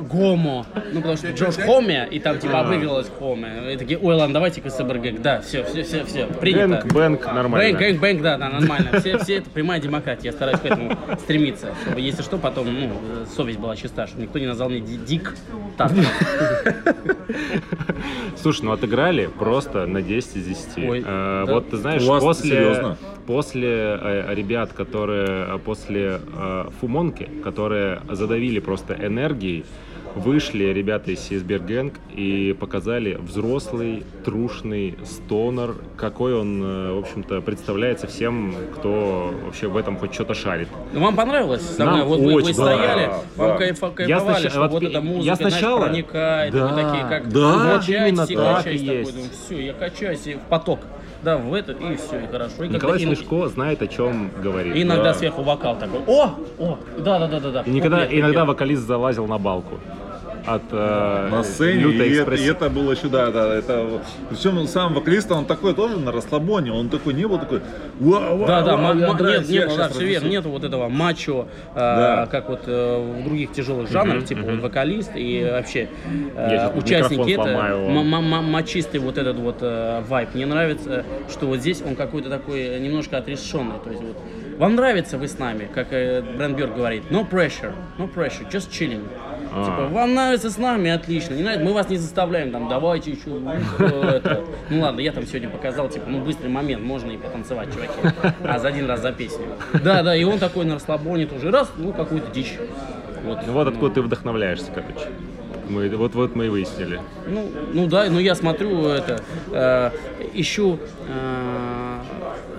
Гомо. Ну, потому что Джош Хоме, и там, типа, обыгрывалась Хоме. И такие, ой, ладно, давайте КСБРГ. Да, все, все, все, все, принято. Бэнк, бэнк, нормально. Бэнк, бэнк, бэнк, да, да, нормально. Все, все это прямая демократия. Я стараюсь к этому стремиться. Чтобы, если что, потом, ну, совесть была чиста, чтобы никто не назвал меня ди- Дик Тартер. Слушай, ну отыграли просто на 10 из 10. Ой, Э, да. Вот ты знаешь, после, серьезно? после э, ребят, которые э, после э, Фумонки, которые задавили просто энергией, вышли ребята из CSBR Gang и показали взрослый, трушный стонер, какой он, э, в общем-то, представляется всем, кто вообще в этом хоть что-то шарит. Ну, вам понравилось? Нам мной? Вот вы, вы очень, стояли, да, вам да. кайфа, Я кайфовали, снач- что вот вот я эта музыка, сначала- знаешь, проникает, Да, вы такие, как да, качаетесь, именно и так качаетесь и такой, есть. думаю, все, я качаюсь и в поток. Да, в этот, и все, и хорошо. И Николай когда- Смешко знает, о чем говорит. И иногда Да. сверху вокал такой, о, о, да, да, никогда, куплет, иногда вокалист залазил на балку от э, на сцене, лютой и это, экспресс- и это было еще, да, да, это, причем сам вокалист, он такой тоже на расслабоне, он такой не был такой, «Вау, вау, Да, да, ма- я ма- нравится, нет, не я было, да, все верно, разнесу». нету вот этого мачо, э, Да. как вот э, в других тяжелых жанрах, типа вот вокалист и вообще э, участники это, мачистый вот этот вот э, вайб. Мне нравится, что вот здесь он какой-то такой немножко отрешенный, то есть вот вам нравится вы с нами, как э, Брэнд Бёрд говорит, no pressure, no pressure, just chilling. А. Типа, вам нравится с нами, отлично. Не нравится, мы вас не заставляем, там, давайте еще. ну, ладно, я там сегодня показал, типа, ну быстрый момент, можно и потанцевать, чуваки. А за один раз за песню. Да, да, и он такой на расслабоне тоже раз, ну какую-то дичь. Вот, Ну вот откуда ты вдохновляешься, короче. Мы, вот, вот мы и выяснили. Ну, ну да, ну я смотрю это, э, ищу э,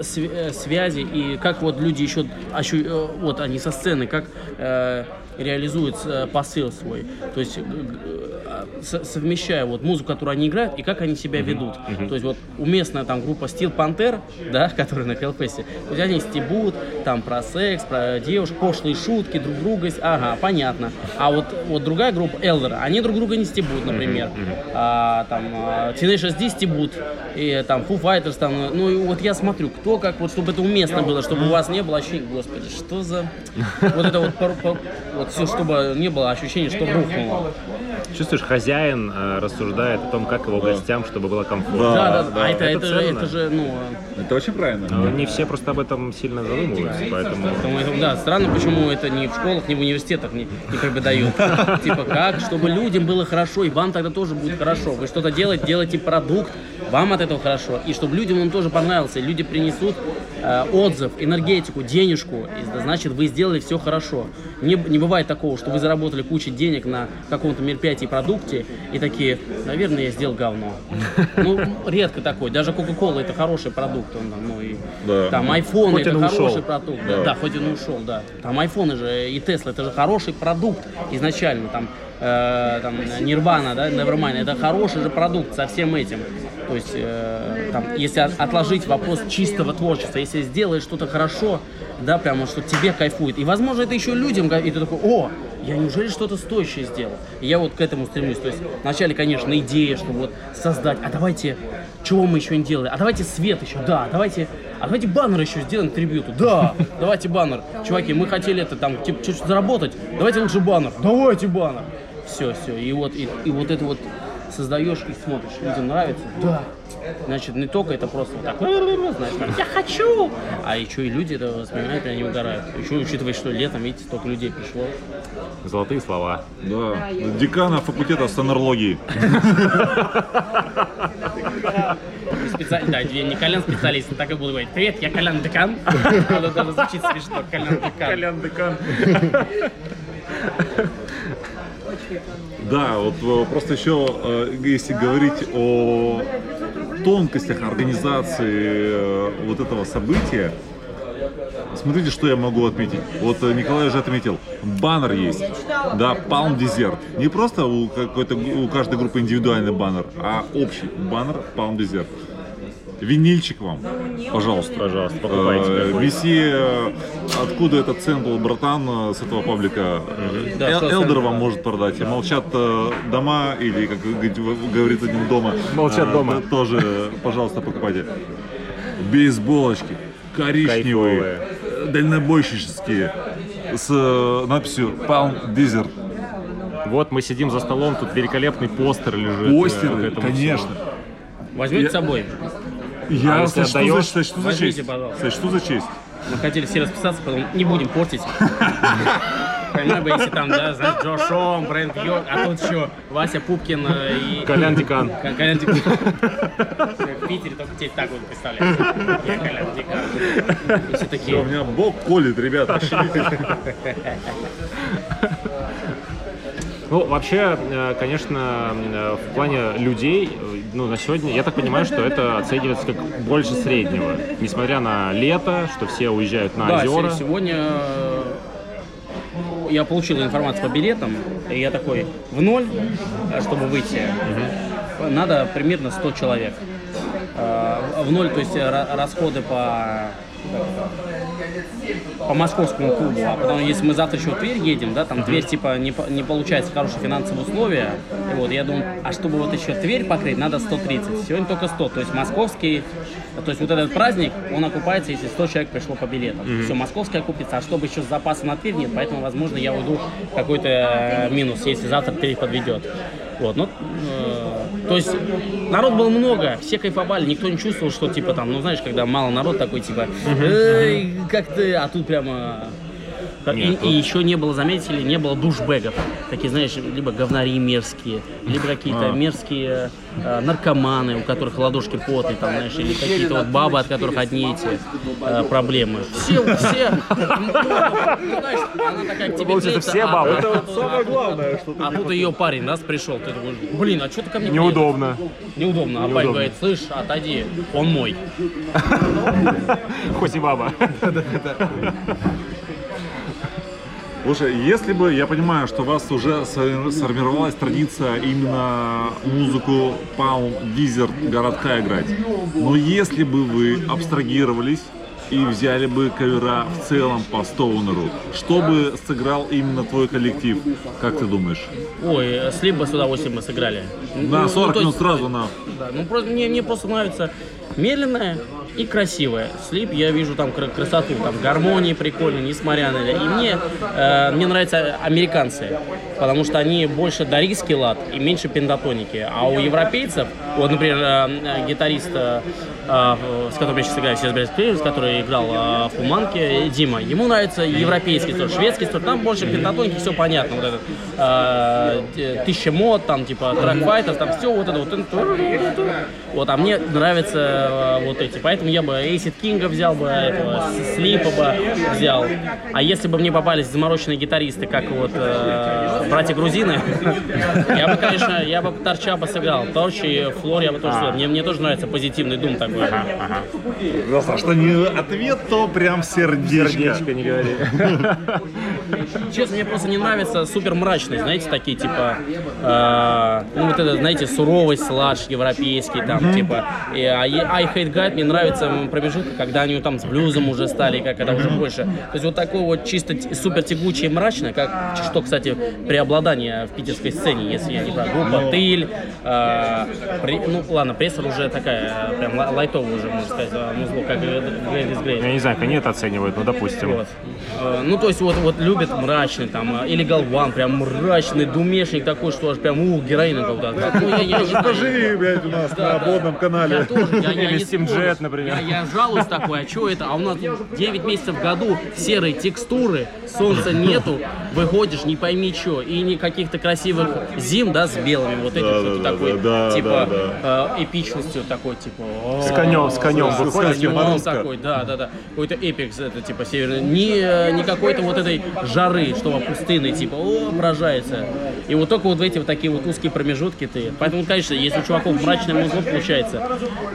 св- э, связи и как вот люди еще, ощу- э, вот они со сцены, как э, реализуют э, посыл свой. То есть со- совмещая вот музыку, которую они играют, и как они себя ведут. То есть вот уместная там группа Steel Panther, да, которая на Hellfest, то есть они стебут там про секс, про девушек, пошлые шутки, друг друга, ага, понятно. А вот, вот другая группа Elder, они друг друга не стебут, например. А, там а, Teenage SD стебут, и там Foo Fighters, там, ну и вот я смотрю, кто как, вот чтобы это уместно было, чтобы у вас не было ощущения, господи, что за... Вот это вот, вот все, чтобы не было ощущения, что рухнуло. Чувствуешь, хозяин э, рассуждает о том, как его гостям, чтобы было комфортно. Да, да, да. а это, Это это, же, это же, ну, Это очень правильно. Но не все просто об этом сильно задумываются, поэтому... Поэтому это, да, странно, почему это ни в школах, ни в университетах не, не преподают. Типа как, чтобы людям было хорошо, и вам тогда тоже будет хорошо. Вы что-то делаете, делаете продукт, вам от этого хорошо. И чтобы людям он тоже понравился. Люди принесут э, отзыв, энергетику, денежку. И, да, значит, вы сделали все хорошо. Не, не бывает такого, что вы заработали кучу денег на каком-то мероприятии, продукте, и такие, наверное, я сделал говно. Ну, редко такой. Даже Coca-Cola это хороший продукт. Он, там, ну, и, Да. там iPhone Хоть это и ушел. хороший продукт. Да. да, хоть он и ушел, да. Там айфоны же и Тесла, это же хороший продукт изначально. Там, э, там Nirvana, да, Nevermind, это хороший же продукт со всем этим. То есть, э, там, если от- отложить вопрос чистого творчества, если сделаешь что-то хорошо, да, прямо, что тебе кайфует. И, возможно, это еще людям, и ты такой, о, я неужели что-то стоящее сделал? И я вот к этому стремлюсь. То есть, вначале, конечно, идея, что вот создать, а давайте, чего мы еще не делали? А давайте свет еще, да, давайте, а давайте баннер еще сделаем к трибюту, да, давайте баннер. Чуваки, мы хотели это там, типа, чуть-чуть заработать, давайте лучше баннер, давайте баннер. Все, все, и вот, и, и вот это вот создаешь и смотришь, людям нравится, да. Значит, не только это просто вот так, знаешь, там, я хочу, а еще и люди это воспринимают, и они угорают. Еще учитывая, что летом, видите, столько людей пришло. Золотые слова. Да. Декана факультета сонарлогии. специалист, да, я не Колян специалист, так и буду говорить. Привет, я Колян Декан. Это даже звучит смешно, Колян Декан. Колян Декан. Да, вот э, просто еще, э, если говорить о тонкостях организации э, вот этого события, смотрите, что я могу отметить. Вот Николай уже отметил, баннер есть, да, Palm Desert. Не просто у какой-то у каждой группы индивидуальный баннер, а общий баннер Palm Desert. Винильчик вам, пожалуйста. Пожалуйста, покупайте Э, какой. Виси, э, откуда этот сэмпл, братан, э, с этого паблика. Да, Эл- что Элдер вам может продать. И молчат дома, или, как говорит- один дома. Молчат дома. Тоже, пожалуйста, покупайте. Бейсболочки, коричневые, Кайфовые. дальнобойщические, с надписью Palm Desert. Вот мы сидим за столом, тут великолепный постер лежит. этому конечно. Возьмите Я- с собой. Я если сочту, отдаешь, за, сочту за возьмите, честь. пожалуйста. Сочту за честь. Мы хотели все расписаться, потом не будем портить. Понимаю, бы, если там, да, знаешь, Джо Шоу, Брент Йорк, а тут еще Вася Пупкин э, и... Колян Декан. Ко- Колян Декан. В Питере только тебе так вот представляется. Я Колян Декан. И все У такие, меня бок колет, ребята. Ну, вообще, э, конечно, э, в плане людей, ну, на сегодня, я так понимаю, что это оценивается как больше среднего. Несмотря на лето, что все уезжают на да, озера. се- сегодня э, я получил информацию по билетам, и я такой, в ноль, э, чтобы выйти, надо примерно 100 человек. Э, В ноль, то есть ра- расходы по по московскому клубу, а потом, если мы завтра еще в Тверь едем, да, там Тверь, типа, не, не получается хорошие финансовые условия, и вот, я думаю, а чтобы вот еще Тверь покрыть, надо 130, сегодня только 100, то есть московский, то есть вот этот праздник, он окупается, если 100 человек пришло по билетам, все, московский окупится, а чтобы еще запаса на Тверь нет, поэтому, возможно, я уйду в какой-то э, минус, если завтра Тверь подведет. Вот, ну, э, то есть народ было много, все кайфовали, никто не чувствовал, что типа там, ну знаешь, когда мало народ такой типа, «Эй, как ты, а тут прямо Нет, и еще не было, заметили, не было душбэгов. Такие, знаешь, либо говнари мерзкие, либо какие-то мерзкие э, наркоманы, у которых ладошки потные, там, знаешь, или какие-то вот бабы, от которых одни эти э, проблемы. Все, все, она такая к тебе все а- бабы. а- Это самое главное, что А тут ее парень, раз пришел, ты думаешь, блин, а что ты ко мне клеишься?» Неудобно. Неудобно. А парень говорит, слышь, отойди, он мой. Хоть и баба. Слушай, если бы, я понимаю, что у вас уже сформировалась традиция именно музыку Palm Desert городка играть, но если бы вы абстрагировались и взяли бы кавера в целом по Стоунеру, что бы сыграл именно твой коллектив, как ты думаешь? Ой, слип бы с удовольствием мы сыграли. На Ну, 40 то минут есть- сразу на... Да, ну просто мне, мне просто нравится медленное и красивое. Слип я вижу там кра- красоту, там гармонии прикольные, несмотря на это. И мне, э, мне нравятся американцы, потому что они больше дорийский лад и меньше пентатоники. А у европейцев, вот, например, э, э, гитарист, э, с которым я сейчас играю, сейчас Брейс Клейвис, который играл э, в Фуманке, Дима, ему нравится европейский стиль, шведский стиль, там больше пентатоники, все понятно, вот этот т- тысяча мод, там типа тракфайтер, там все вот это вот. Вот, а мне нравятся вот эти, поэтому я бы Acid King взял бы, Слипа бы взял. А если бы мне попались замороченные гитаристы, как вот э, братья грузины, я бы, конечно, я бы Торча бы сыграл. Торч и Флор я бы тоже сыграл. Мне, мне тоже нравится позитивный дум такой. А что не ответ, то прям сердечко. Сердечко не говори. Честно, мне просто не нравится супер мрачный, знаете, такие типа, э, ну вот это, знаете, суровый слаж европейский, там типа, и, а I Hate God мне нравится промежутка, когда они там с блюзом уже стали, как когда уже больше. То есть вот такой вот чисто т- супер тягучий и мрачный, как что, кстати, преобладание в питерской сцене, если я не прав. Группа Тыль, э, при- ну ладно, прессор уже такая, э, прям ла- лайтовое уже, можно сказать, музло, как is Great. Я не знаю, как они это оценивают, ну, допустим. Вот. Э, Ну, то есть, вот, вот любят мрачный, там, э, Illegal One, прям мрачный, думешник такой, что аж прям, ух, героина когда Ну, я, я блядь, у нас Да, на да. ободном Я канале. тоже, я, я Или не Steam например. Я, я жалуюсь такой, а что это? А у нас 9 месяцев в году серые текстуры, солнца нету, выходишь, не пойми что, и ни каких-то красивых зим, да, с белыми, вот этим, Да, что-то да, такой, да, да, типа, да, э, эпичностью такой, типа... С конем, с конем С выходишь. конем Морозко. такой, да, да, да. Какой-то эпикс, это типа северный. Не, не какой-то вот этой жары, что пустынной, типа, о, поражается. И вот только вот эти вот такие вот узкие промежутки ты. Поэтому, конечно, если у чуваков мрачное музло получается,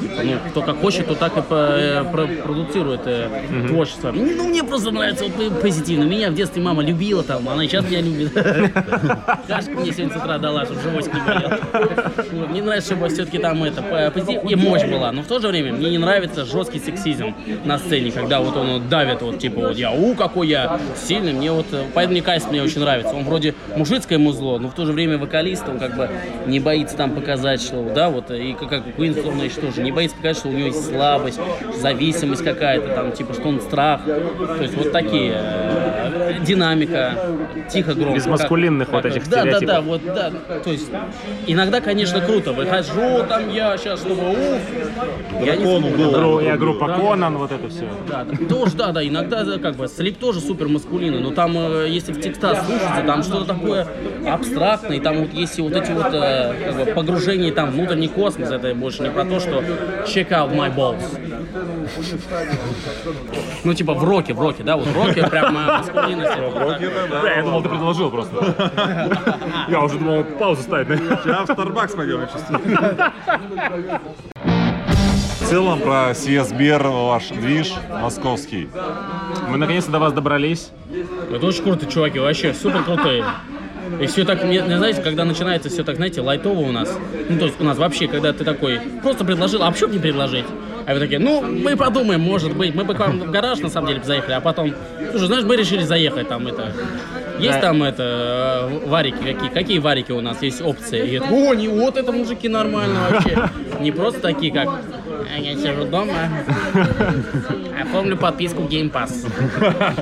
типа, ну, кто как хочет, то так и по- э, про- продуцирует э, творчество. Ну, мне просто нравится вот п- позитивно. Меня в детстве мама любила там, она и сейчас меня любит. Кашку мне сегодня с утра дала, чтобы животик не болел. Мне нравится, чтобы все-таки там это по- позитив и мощь была. Но в то же время мне не нравится жесткий сексизм на сцене, когда вот он вот давит, вот типа вот я, у, какой я сильный. Мне вот, э, поэтому мне Кайс мне очень нравится. Он вроде мужицкое музло, но в то же время вокалист, он как бы не боится там показать, что, да, вот, и как, как Queen словно еще тоже, не боится показать, что у него есть слабость, зависимость какая-то, там, типа, что он страх. То есть вот такие, э, динамика, тихо, громко. Без маскулинных Как- вот этих Да, да, да, стереотипов. вот, да. То есть иногда, конечно, круто. Выхожу там я сейчас, чтобы уф. Я не знаю, был. да. Гру- Я группа Да. Конан, вот это все. Да, да. Тоже, да, да, иногда да, как бы слип тоже супер маскулинный, но там, э, если в текстах слушаться, там что-то такое абстрактное, и там вот есть и вот эти вот э, как бы погружения там внутренний космос, это больше не про то, что check out my balls. Ну, типа в роке, в роке, да, вот в роке прям э, маскулинность. это вот так. Бля, я думал, ты предложил просто. Я уже думал, паузу ставить. Сейчас в Starbucks пойдем, я чувствую. В целом про CSBR ваш движ московский. Мы наконец-то до вас добрались. Это очень круто, чуваки, вообще супер крутые. И все так, мне, мне, знаете, когда начинается все так, знаете, лайтово у нас. Ну, то есть у нас вообще, когда ты такой, просто предложил, а бы не предложить? А вы такие, ну, мы подумаем, может быть. Мы бы к вам в гараж, на самом деле, заехали, а потом, слушай, знаешь, мы решили заехать там, это... Есть Да. там это э, варики какие? Какие варики у нас есть опции? И такой, о, не вот это мужики нормально вообще. Не просто такие, как «А я сижу дома, оформлю подписку Game Pass.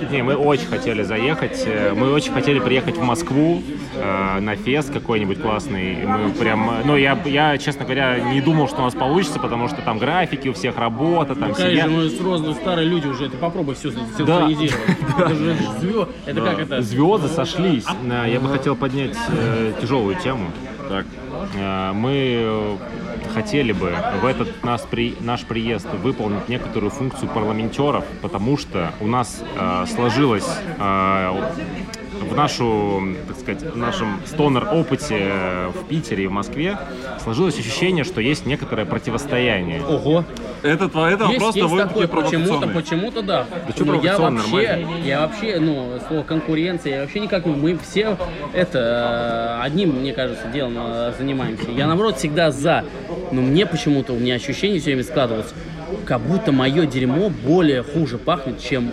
Не, мы очень хотели заехать. Мы очень хотели приехать в Москву э, на фест какой-нибудь классный. И Мы прям, ну я, я, честно говоря, не думал, что у нас получится, потому что там графики у всех работа, там Конечно, семья. мы взрослые старые люди уже, ты попробуй все Да. синхронизировать. Это же звезд, это как это? Звезды сошлись. Э, Я бы хотел поднять э, тяжелую тему. Так. Э, Мы хотели бы в этот наш, при, наш приезд выполнить некоторую функцию парламентеров, потому что у нас э, сложилось э, в нашу, так сказать, в нашем стонер-опыте э, в Питере и в Москве сложилось ощущение, что есть некоторое противостояние. Ого. Это, это Есть, вопрос есть довольно такое, почему-то, почему-то да. чё Ну, я вообще, нормально. я вообще, ну, слово конкуренция, я вообще никак, мы все это э, одним, мне кажется, делом э, занимаемся. Я, наоборот, всегда за. Но мне почему-то, у меня ощущение все время складывалось, как будто мое дерьмо более хуже пахнет, чем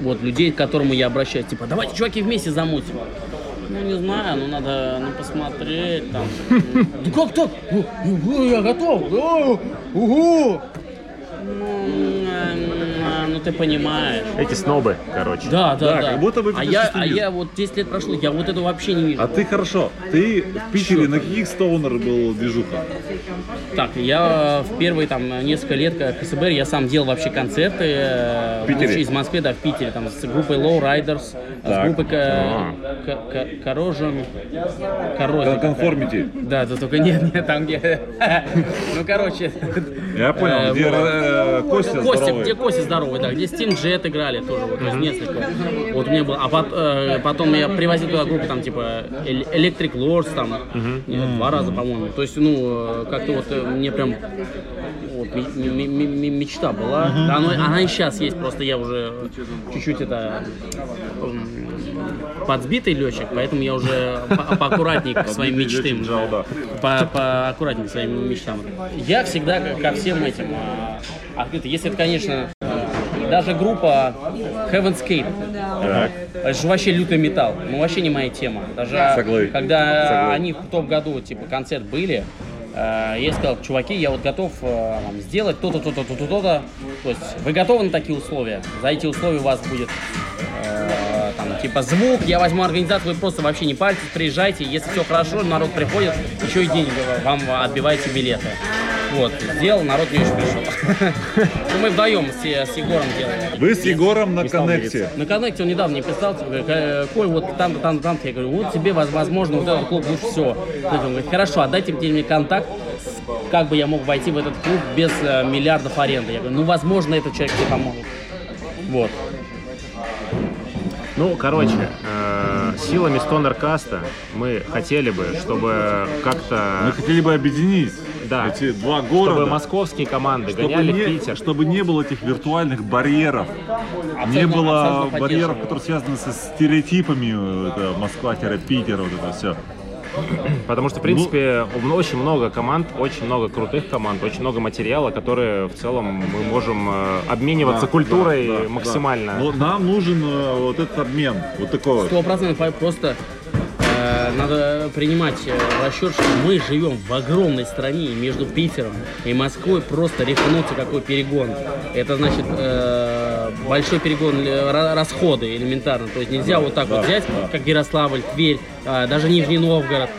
вот людей, к которым я обращаюсь. Типа, давайте, чуваки, вместе замутим. Ну, не знаю, ну, надо ну, посмотреть там. Да как так? Ну, ну, Я готов. Угу. Ну, ты понимаешь. Эти снобы, короче. Да, да, Да, да. как будто бы а я, а я вот 10 лет прошло, я вот этого вообще не вижу. А ты хорошо. Ты в Питере на каких стоунер был движуха? Так, я в первые там несколько лет как КСБР я сам делал вообще концерты. э, В Питере? Из Москвы, да, в Питере, там с группой Low Riders, с Так. группой А. Корожен. Коррозия. Конформити. Да, да только нет, нет, там где. Ну, короче. Я понял, э, где э, Костя Костя, здоровый. где Костя здоровый, да, где Steam Jet играли тоже, вот, то есть несколько. Вот у меня было, а пот- э, потом я привозил туда группы, там, типа, Эл- Electric Lords, там, нет, два раза, по-моему. То есть, ну, э, как-то вот э, мне прям мечта была. Да, оно- она и сейчас есть, просто я уже чуть-чуть это м, подсбитый летчик, поэтому я уже по- поаккуратнее к своим мечтам. По, поаккуратнее к своим мечтам. Я всегда ко- всем этим а, открыт. Если это, конечно, даже группа Heaven's Gate, это же вообще лютый металл. Ну, вообще не моя тема. Даже Соглы. когда Соглы. они в том году, типа, концерт были, Я сказал, чуваки, я вот готов э, вам сделать то-то, то-то, то-то, то-то. То есть вы готовы на такие условия? За эти условия у вас будет э, там, типа звук, я возьму организацию, вы просто вообще не парьтесь, приезжайте, если все хорошо, народ приходит, еще и деньги вам отбивайте билеты. Вот, сделал, народ не очень пришел. Ну, мы вдвоем с, с Егором делали. Вы с Егором на коннекте. На коннекте он недавно мне писал, типа, «Э, Коль, вот там-то, там-то, там-то. Я говорю, вот тебе, воз- возможно, вот этот клуб лучше всего. Он говорит, хорошо, отдайте мне контакт, как бы я мог войти в этот клуб без э, миллиардов аренды. Я говорю, ну, возможно, этот человек тебе поможет. Вот. Ну, короче, э, силами Стонеркаста мы хотели бы, чтобы Мы как-то... хотели бы объединить Да. эти два Чтобы города. московские команды чтобы гоняли не, в Питер. чтобы не было этих виртуальных барьеров. не Абсолютно- было абсолютно барьеров, которые связаны со стереотипами. Это Москва-Питер, вот это все. Потому что, в принципе, у- очень много команд, очень много крутых команд, очень много материала, которые в целом мы можем э, обмениваться культурой максимально. Но нам нужен э, вот этот обмен. Вот такой вот. Сто процентов просто надо принимать э, в расчет, что мы живем в огромной стране, и между Питером и Москвой просто рехнуться какой перегон. Это значит э, большой перегон э, ра- расходы элементарно. То есть нельзя вот так вот взять, как Ярославль, Тверь, э, даже Нижний Новгород.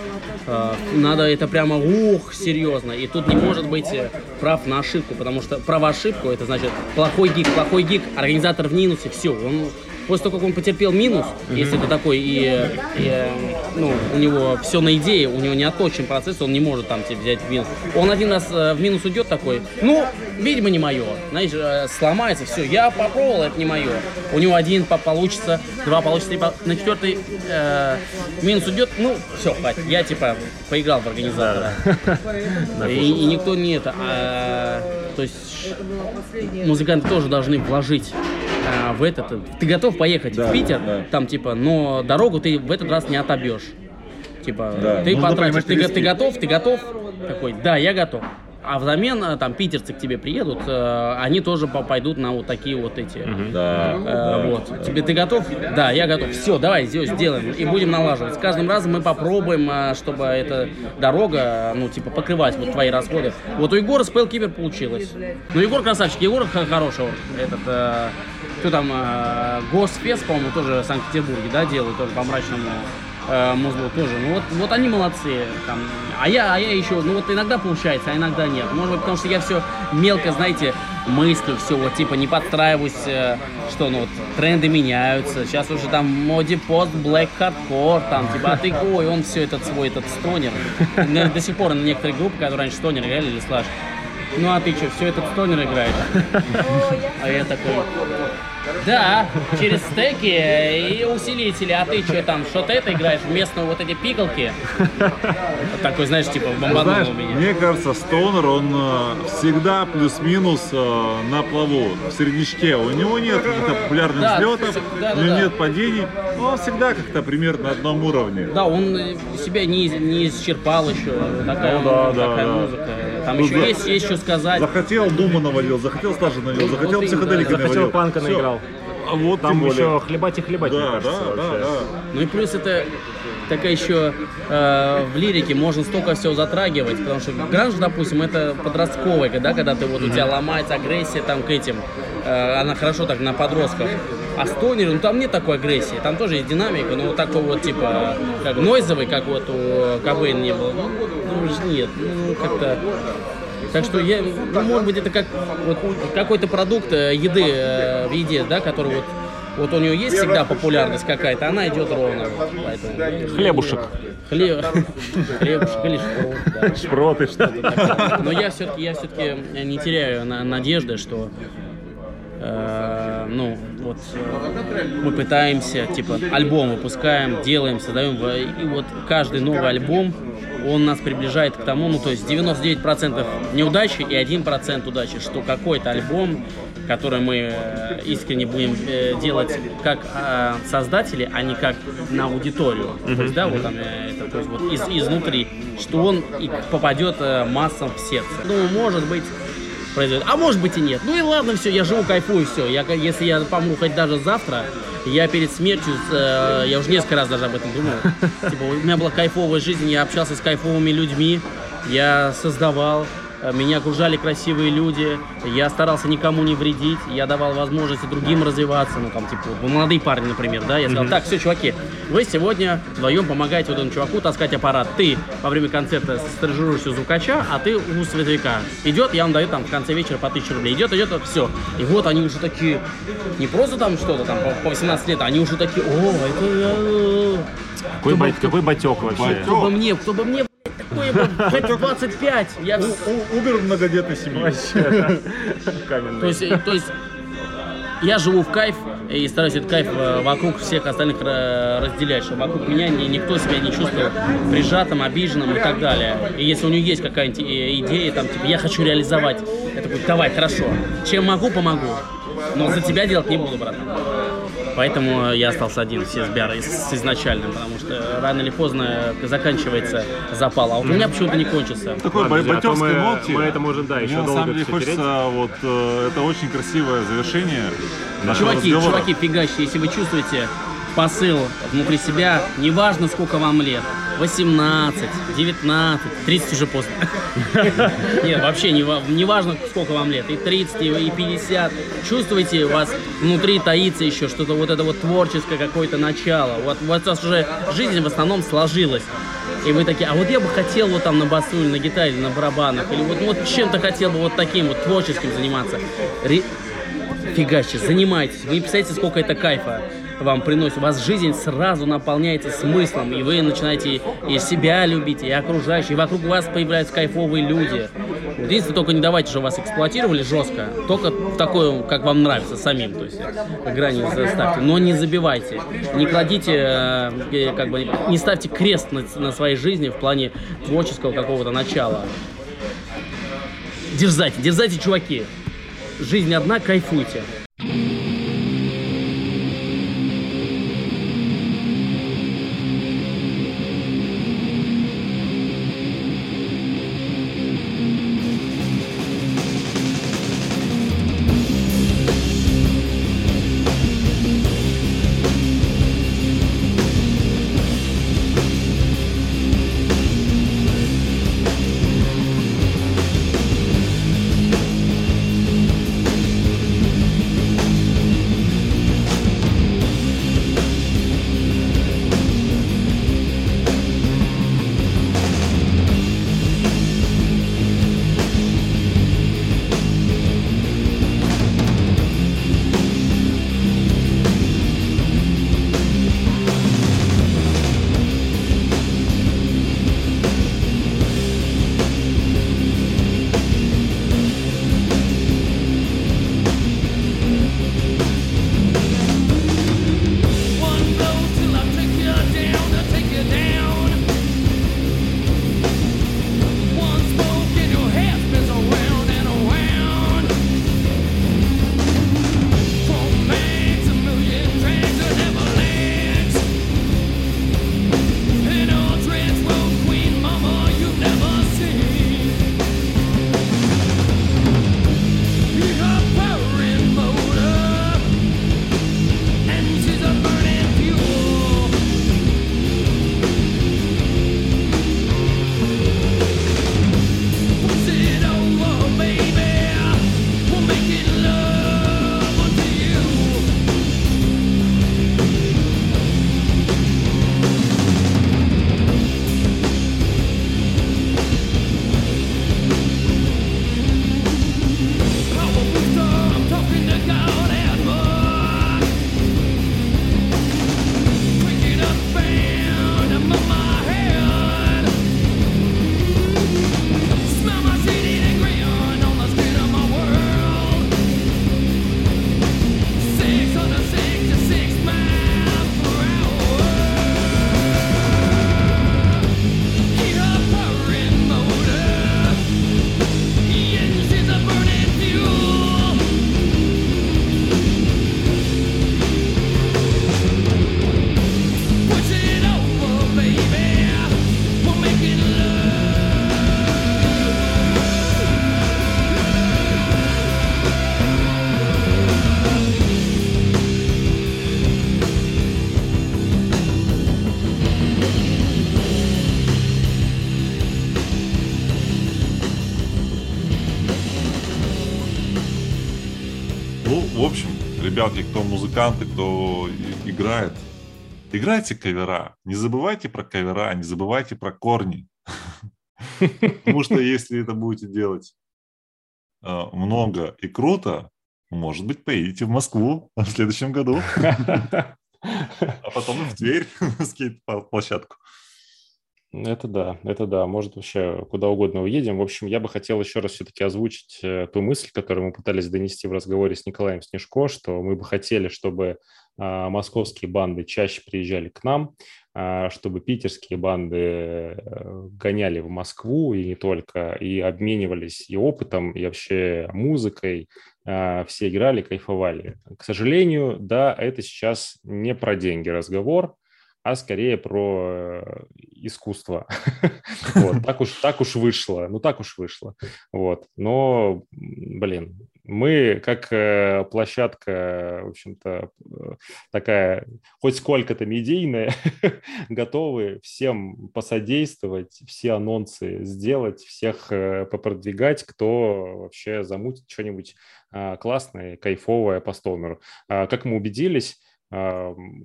Э, Надо это прямо ух, серьезно. И тут не может быть э, прав на ошибку, потому что право ошибку это значит плохой гик, плохой гик, организатор в минусе, все. Он после того, как он потерпел минус, если это такой и, и, ну, у него все на идее, у него не отточен процесс, он не может там тебе взять минус. Он один раз э, в минус уйдет такой, ну, видимо, не мое. Знаешь, э, сломается, все, я попробовал, это не мое. У него один по- получится, два получится, три на четвертый э, минус уйдет, ну, все, хватит, я типа поиграл в организатора. И, и никто не это. а, то есть музыканты тоже должны вложить а, в этот. Ты готов поехать в Питер, там типа, но дорогу ты в этот раз не отобьешь. Типа, Да, ты потратишь, ты готов, ты готов? Такой, да, я готов. А взамен э, там питерцы к тебе приедут, э, они тоже по- пойдут на вот такие вот эти. Да, Э, да. вот. Тебе ты готов? Да, я готов. Все, давай здесь сделаем. И будем налаживать. С каждым разом мы попробуем, чтобы эта дорога, ну, типа, покрывать вот твои расходы. Вот у Егора с Keeper получилось. Ну, Егор красавчик, Егор хороший. он. Этот, э, кто там, э, Госфест, по-моему, тоже в Санкт-Петербурге, да, делают, тоже по мрачному э, музлу тоже. Ну вот, вот они молодцы. Там. А я, а я еще, ну вот иногда получается, а иногда нет. Может быть, потому что я все мелко, знаете, мыслю, все вот типа не подстраиваюсь, э, что ну вот тренды меняются. Сейчас уже там в моде пост, black hardcore, там типа, а ты ой, он все этот свой этот стонер. Наверное, До сих пор на некоторые группы, которые раньше стонер играли или слаж. Ну а ты что, все этот стонер играешь? А я такой, да, через стеки и усилители. А ты что там, что-то это играешь вместо вот эти пикалки? Такой, знаешь, типа бомбанул Знаешь, у меня. мне кажется, Стоунер, он э, всегда плюс-минус э, на плаву, в середнячке. У него нет каких-то популярных Да, взлетов, да, у да, него да. нет падений, но он всегда как-то примерно на одном уровне. Да, он себя не, не исчерпал еще. Такая, Ну да, да, такая да. музыка. Там Ну еще да. есть, есть что сказать. Захотел Дума навалил, захотел Стажа навалил, захотел вот именно, психоделика да. навалил. Захотел панка наиграл. А вот Там еще хлебать и хлебать, мне Да, кажется, да, да, вообще. да. Ну и плюс это такая еще э, в лирике можно столько всего затрагивать, потому что гранж, допустим, это подростковая, да, когда ты вот у тебя ломается агрессия там к этим, э, она хорошо так на подростков. А стонер, ну там нет такой агрессии, там тоже есть динамика, но вот такой вот типа как нойзовый, как вот у Кобейна не было. Ну, ну, уж нет, ну как-то так что я, ну, может быть, это как вот какой-то продукт э, еды э, в еде, да, который вот вот у нее есть всегда популярность какая-то, она идет ровно. Поэтому Хлебушек. хлеб, хлебушек или шпрот, да. Шпроты, что ли. Но я все-таки, я все-таки не теряю на- надежды, что э, ну вот э, мы пытаемся, типа альбом выпускаем, делаем, создаем, и вот каждый новый альбом он нас приближает к тому, ну то есть 99% неудачи и 1% удачи, что какой-то альбом, который мы э, искренне будем делать как э, создатели, а не как на аудиторию. То есть, да, вот там это, то есть вот из, изнутри, что он и попадет массам в сердце. Ну, может быть, произойдет. А может быть и нет. Ну и ладно, все, я живу, кайфую, все. Я, если я помру хоть даже завтра, я перед смертью, э, я уже несколько раз даже об этом думал. Типа, у меня была кайфовая жизнь, я общался с кайфовыми людьми. я создавал, меня окружали красивые люди, я старался никому не вредить, я давал возможности другим развиваться, ну там типа вот, молодые парни, например, да, я сказал, так, все, чуваки, вы сегодня вдвоем помогаете вот этому чуваку таскать аппарат, ты во время концерта стажируешься у звукача, а ты у световика. Идет, я вам даю там в конце вечера по 1000 рублей, идет, идет, все. И вот они уже такие, не просто там что-то там по- по 18 лет, они уже такие, о, это я... Какой, бат- какой батек вообще? Кто бы мне, кто бы мне, блядь, такое бы, хоть 25, я... вс- Убер многодетной. Каменный. То есть, э, то есть я живу в кайф и стараюсь этот кайф э, вокруг всех остальных э, разделять, чтобы вокруг меня ни- никто себя не чувствовал прижатым, обиженным и так далее. И если у него есть какая-нибудь идея, там, типа, я хочу реализовать, я такой, давай, хорошо, чем могу, помогу. Но за тебя делать не буду, брат. Поэтому я остался один с SBR с изначальным, потому что рано или поздно заканчивается запал. А вот у меня почему-то не кончился. Такой Ладно, а бойцовской мы- ноте. мы это можем, да, еще Мне на долго самом деле все тереть. хочется, вот, э, это очень красивое завершение Чуваки, разговора. чуваки, фигачьте, если вы чувствуете посыл внутри себя, неважно сколько вам лет, 18, 19, 30 уже поздно. Нет, вообще не, ва- не важно сколько вам лет, и 30, и 50. Чувствуете, у вас внутри таится еще что-то вот это вот творческое какое-то начало. Вот у вас уже жизнь в основном сложилась. И вы такие, а вот я бы хотел вот там на басу или на гитаре, или на барабанах, или вот, вот чем-то хотел бы вот таким вот творческим заниматься. Ре- фигачьте, занимайтесь. Вы не представляете, сколько это кайфа вам приносит. У вас жизнь сразу наполняется смыслом, и вы начинаете и себя любить, и окружающих, и вокруг вас появляются кайфовые люди. Единственное, только не давайте, чтобы вас эксплуатировали жестко, только такое, как вам нравится самим, то есть грани заставьте, но не забивайте, не кладите, э, э, как бы, не ставьте крест на, на своей жизни в плане творческого какого-то начала. Дерзайте, дерзайте, чуваки. Жизнь одна, кайфуйте. Музыканты, кто играет, играйте кавера. Не забывайте про кавера, не забывайте про корни. Потому что если это будете делать э, много и круто, может быть, поедете в Москву в следующем году, а потом в Тверь скейт-площадку. Это да, это да, может вообще куда угодно уедем. В общем, я бы хотел еще раз все-таки озвучить э, ту мысль, которую мы пытались донести в разговоре с Николаем Снежко, что мы бы хотели, чтобы а, московские банды чаще приезжали к нам, а, чтобы питерские банды э, гоняли в Москву и не только, и обменивались и опытом, и вообще музыкой, а, все играли, кайфовали. К сожалению, да, это сейчас не про деньги разговор, а скорее про э, искусство. вот, так, уж, так уж вышло, ну так уж вышло. Вот, но, блин, мы как э, площадка, в общем-то, э, такая хоть сколько-то медийная, готовы всем посодействовать, все анонсы сделать, всех попродвигать, кто вообще замутит что-нибудь э, классное, кайфовое по стонеру. А, как мы убедились, а,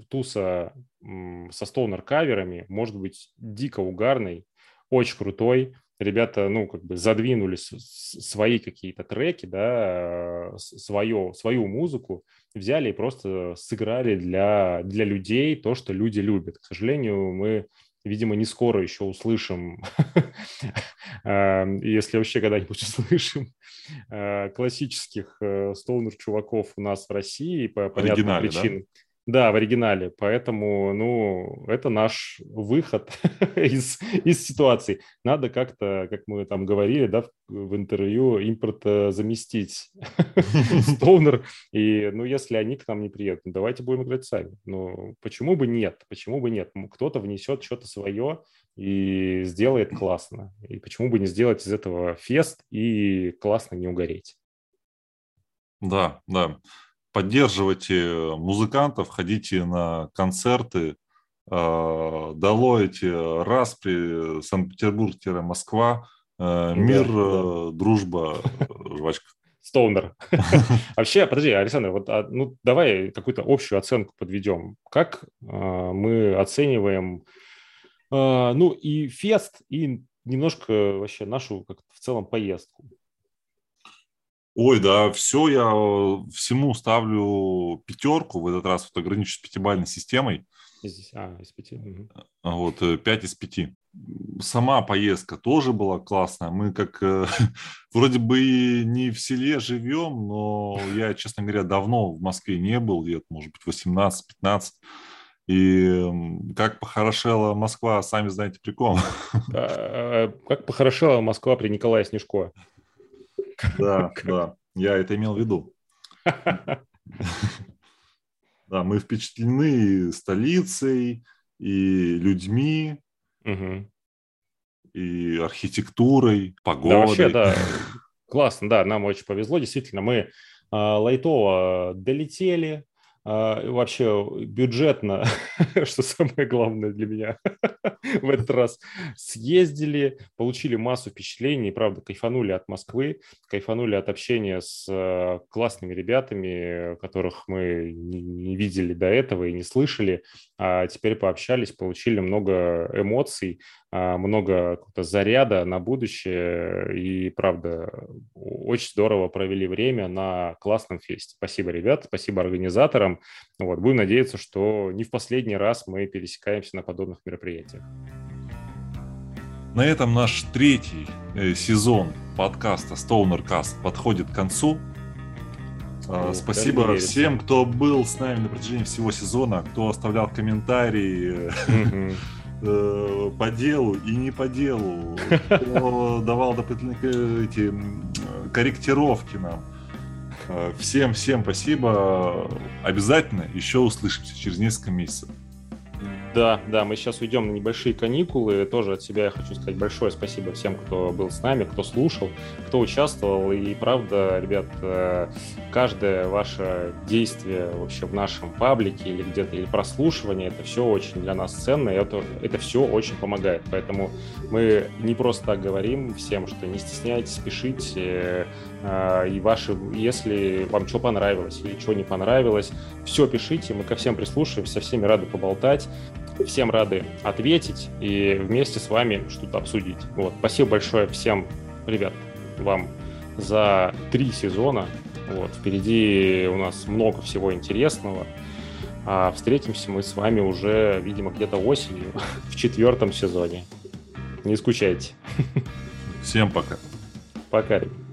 туса м, со стонер-каверами может быть дико угарный, очень крутой. Ребята, ну, как бы задвинули свои какие-то треки, да, свое, свою музыку, взяли и просто сыграли для, для людей то, что люди любят. К сожалению, мы, видимо, не скоро еще услышим, а, если вообще когда-нибудь услышим, а, классических э, стоунер-чуваков у нас в России по понятным да? Да, в оригинале. Поэтому, ну, это наш выход из, из ситуации. Надо как-то, как мы там говорили, да, в, в интервью, импорт э, заместить Стоунер. И, ну, если они к нам не приедут, ну, давайте будем играть сами. Ну, почему бы нет? Почему бы нет? Кто-то внесет что-то свое и сделает классно. И почему бы не сделать из этого фест и классно не угореть? Да, да. Поддерживайте музыкантов, ходите на концерты, э, долойте распри Санкт-Петербург-Москва, э, мир, да. э, дружба, жвачка. Стоунер. Вообще, подожди, Александр, вот, а, ну, давай какую-то общую оценку подведем. Как а, мы оцениваем, а, ну, и фест, и немножко вообще нашу как в целом поездку? Ой, да, все, я э, всему ставлю пятерку, в этот раз вот ограничусь пятибалльной системой, Здесь, а, из пяти. а вот э, 5 из 5. Сама поездка тоже была классная. Мы как э, вроде бы и не в селе живем, но я, честно говоря, давно в Москве не был, лет, может быть, 18-15. И как похорошела Москва, сами знаете при ком. А, Как похорошела Москва при Николае Снежко. Да, да, я это имел в виду. Да, мы впечатлены столицей, и людьми, и архитектурой, Да, погодой. вообще, да, классно, да, нам очень повезло, действительно, мы а, лайтово долетели, вообще бюджетно, что самое главное для меня, в этот раз. Съездили, получили массу впечатлений, правда, кайфанули от Москвы, кайфанули от общения с а, классными ребятами, которых мы не видели до этого и не слышали, а теперь пообщались, получили много эмоций, а, много какого-то заряда на будущее. И, правда, очень здорово провели время на классном фесте. Спасибо, ребят, спасибо организаторам. Вот, будем надеяться, что не в последний раз мы пересекаемся на подобных мероприятиях. На этом наш третий э, сезон подкаста Stoner Cast подходит к концу. А, Ух, Спасибо всем, кто был с нами на протяжении всего сезона, кто оставлял комментарии Мгм. Э, по делу и не по делу, кто давал э, эти э, корректировки нам. Э, Всем, всем спасибо. Обязательно еще услышимся через несколько месяцев. Да, да, мы сейчас уйдем на небольшие каникулы. Тоже от себя я хочу сказать большое спасибо всем, кто был с нами, кто слушал, кто участвовал. И правда, ребят, э, каждое ваше действие вообще в нашем паблике или где-то, или прослушивание, это все очень для нас ценно, и это, это все очень помогает. Поэтому мы не просто так говорим всем, что не стесняйтесь, пишите, и ваши, если вам что понравилось или что не понравилось, все пишите, мы ко всем прислушиваемся, со всеми рады поболтать всем рады ответить и вместе с вами что-то обсудить. Вот. Спасибо большое всем, ребят, вам за три сезона. Вот. Впереди у нас много всего интересного. А встретимся мы с вами уже, видимо, где-то осенью в четвертом сезоне. Не скучайте. Всем пока. Пока, ребят.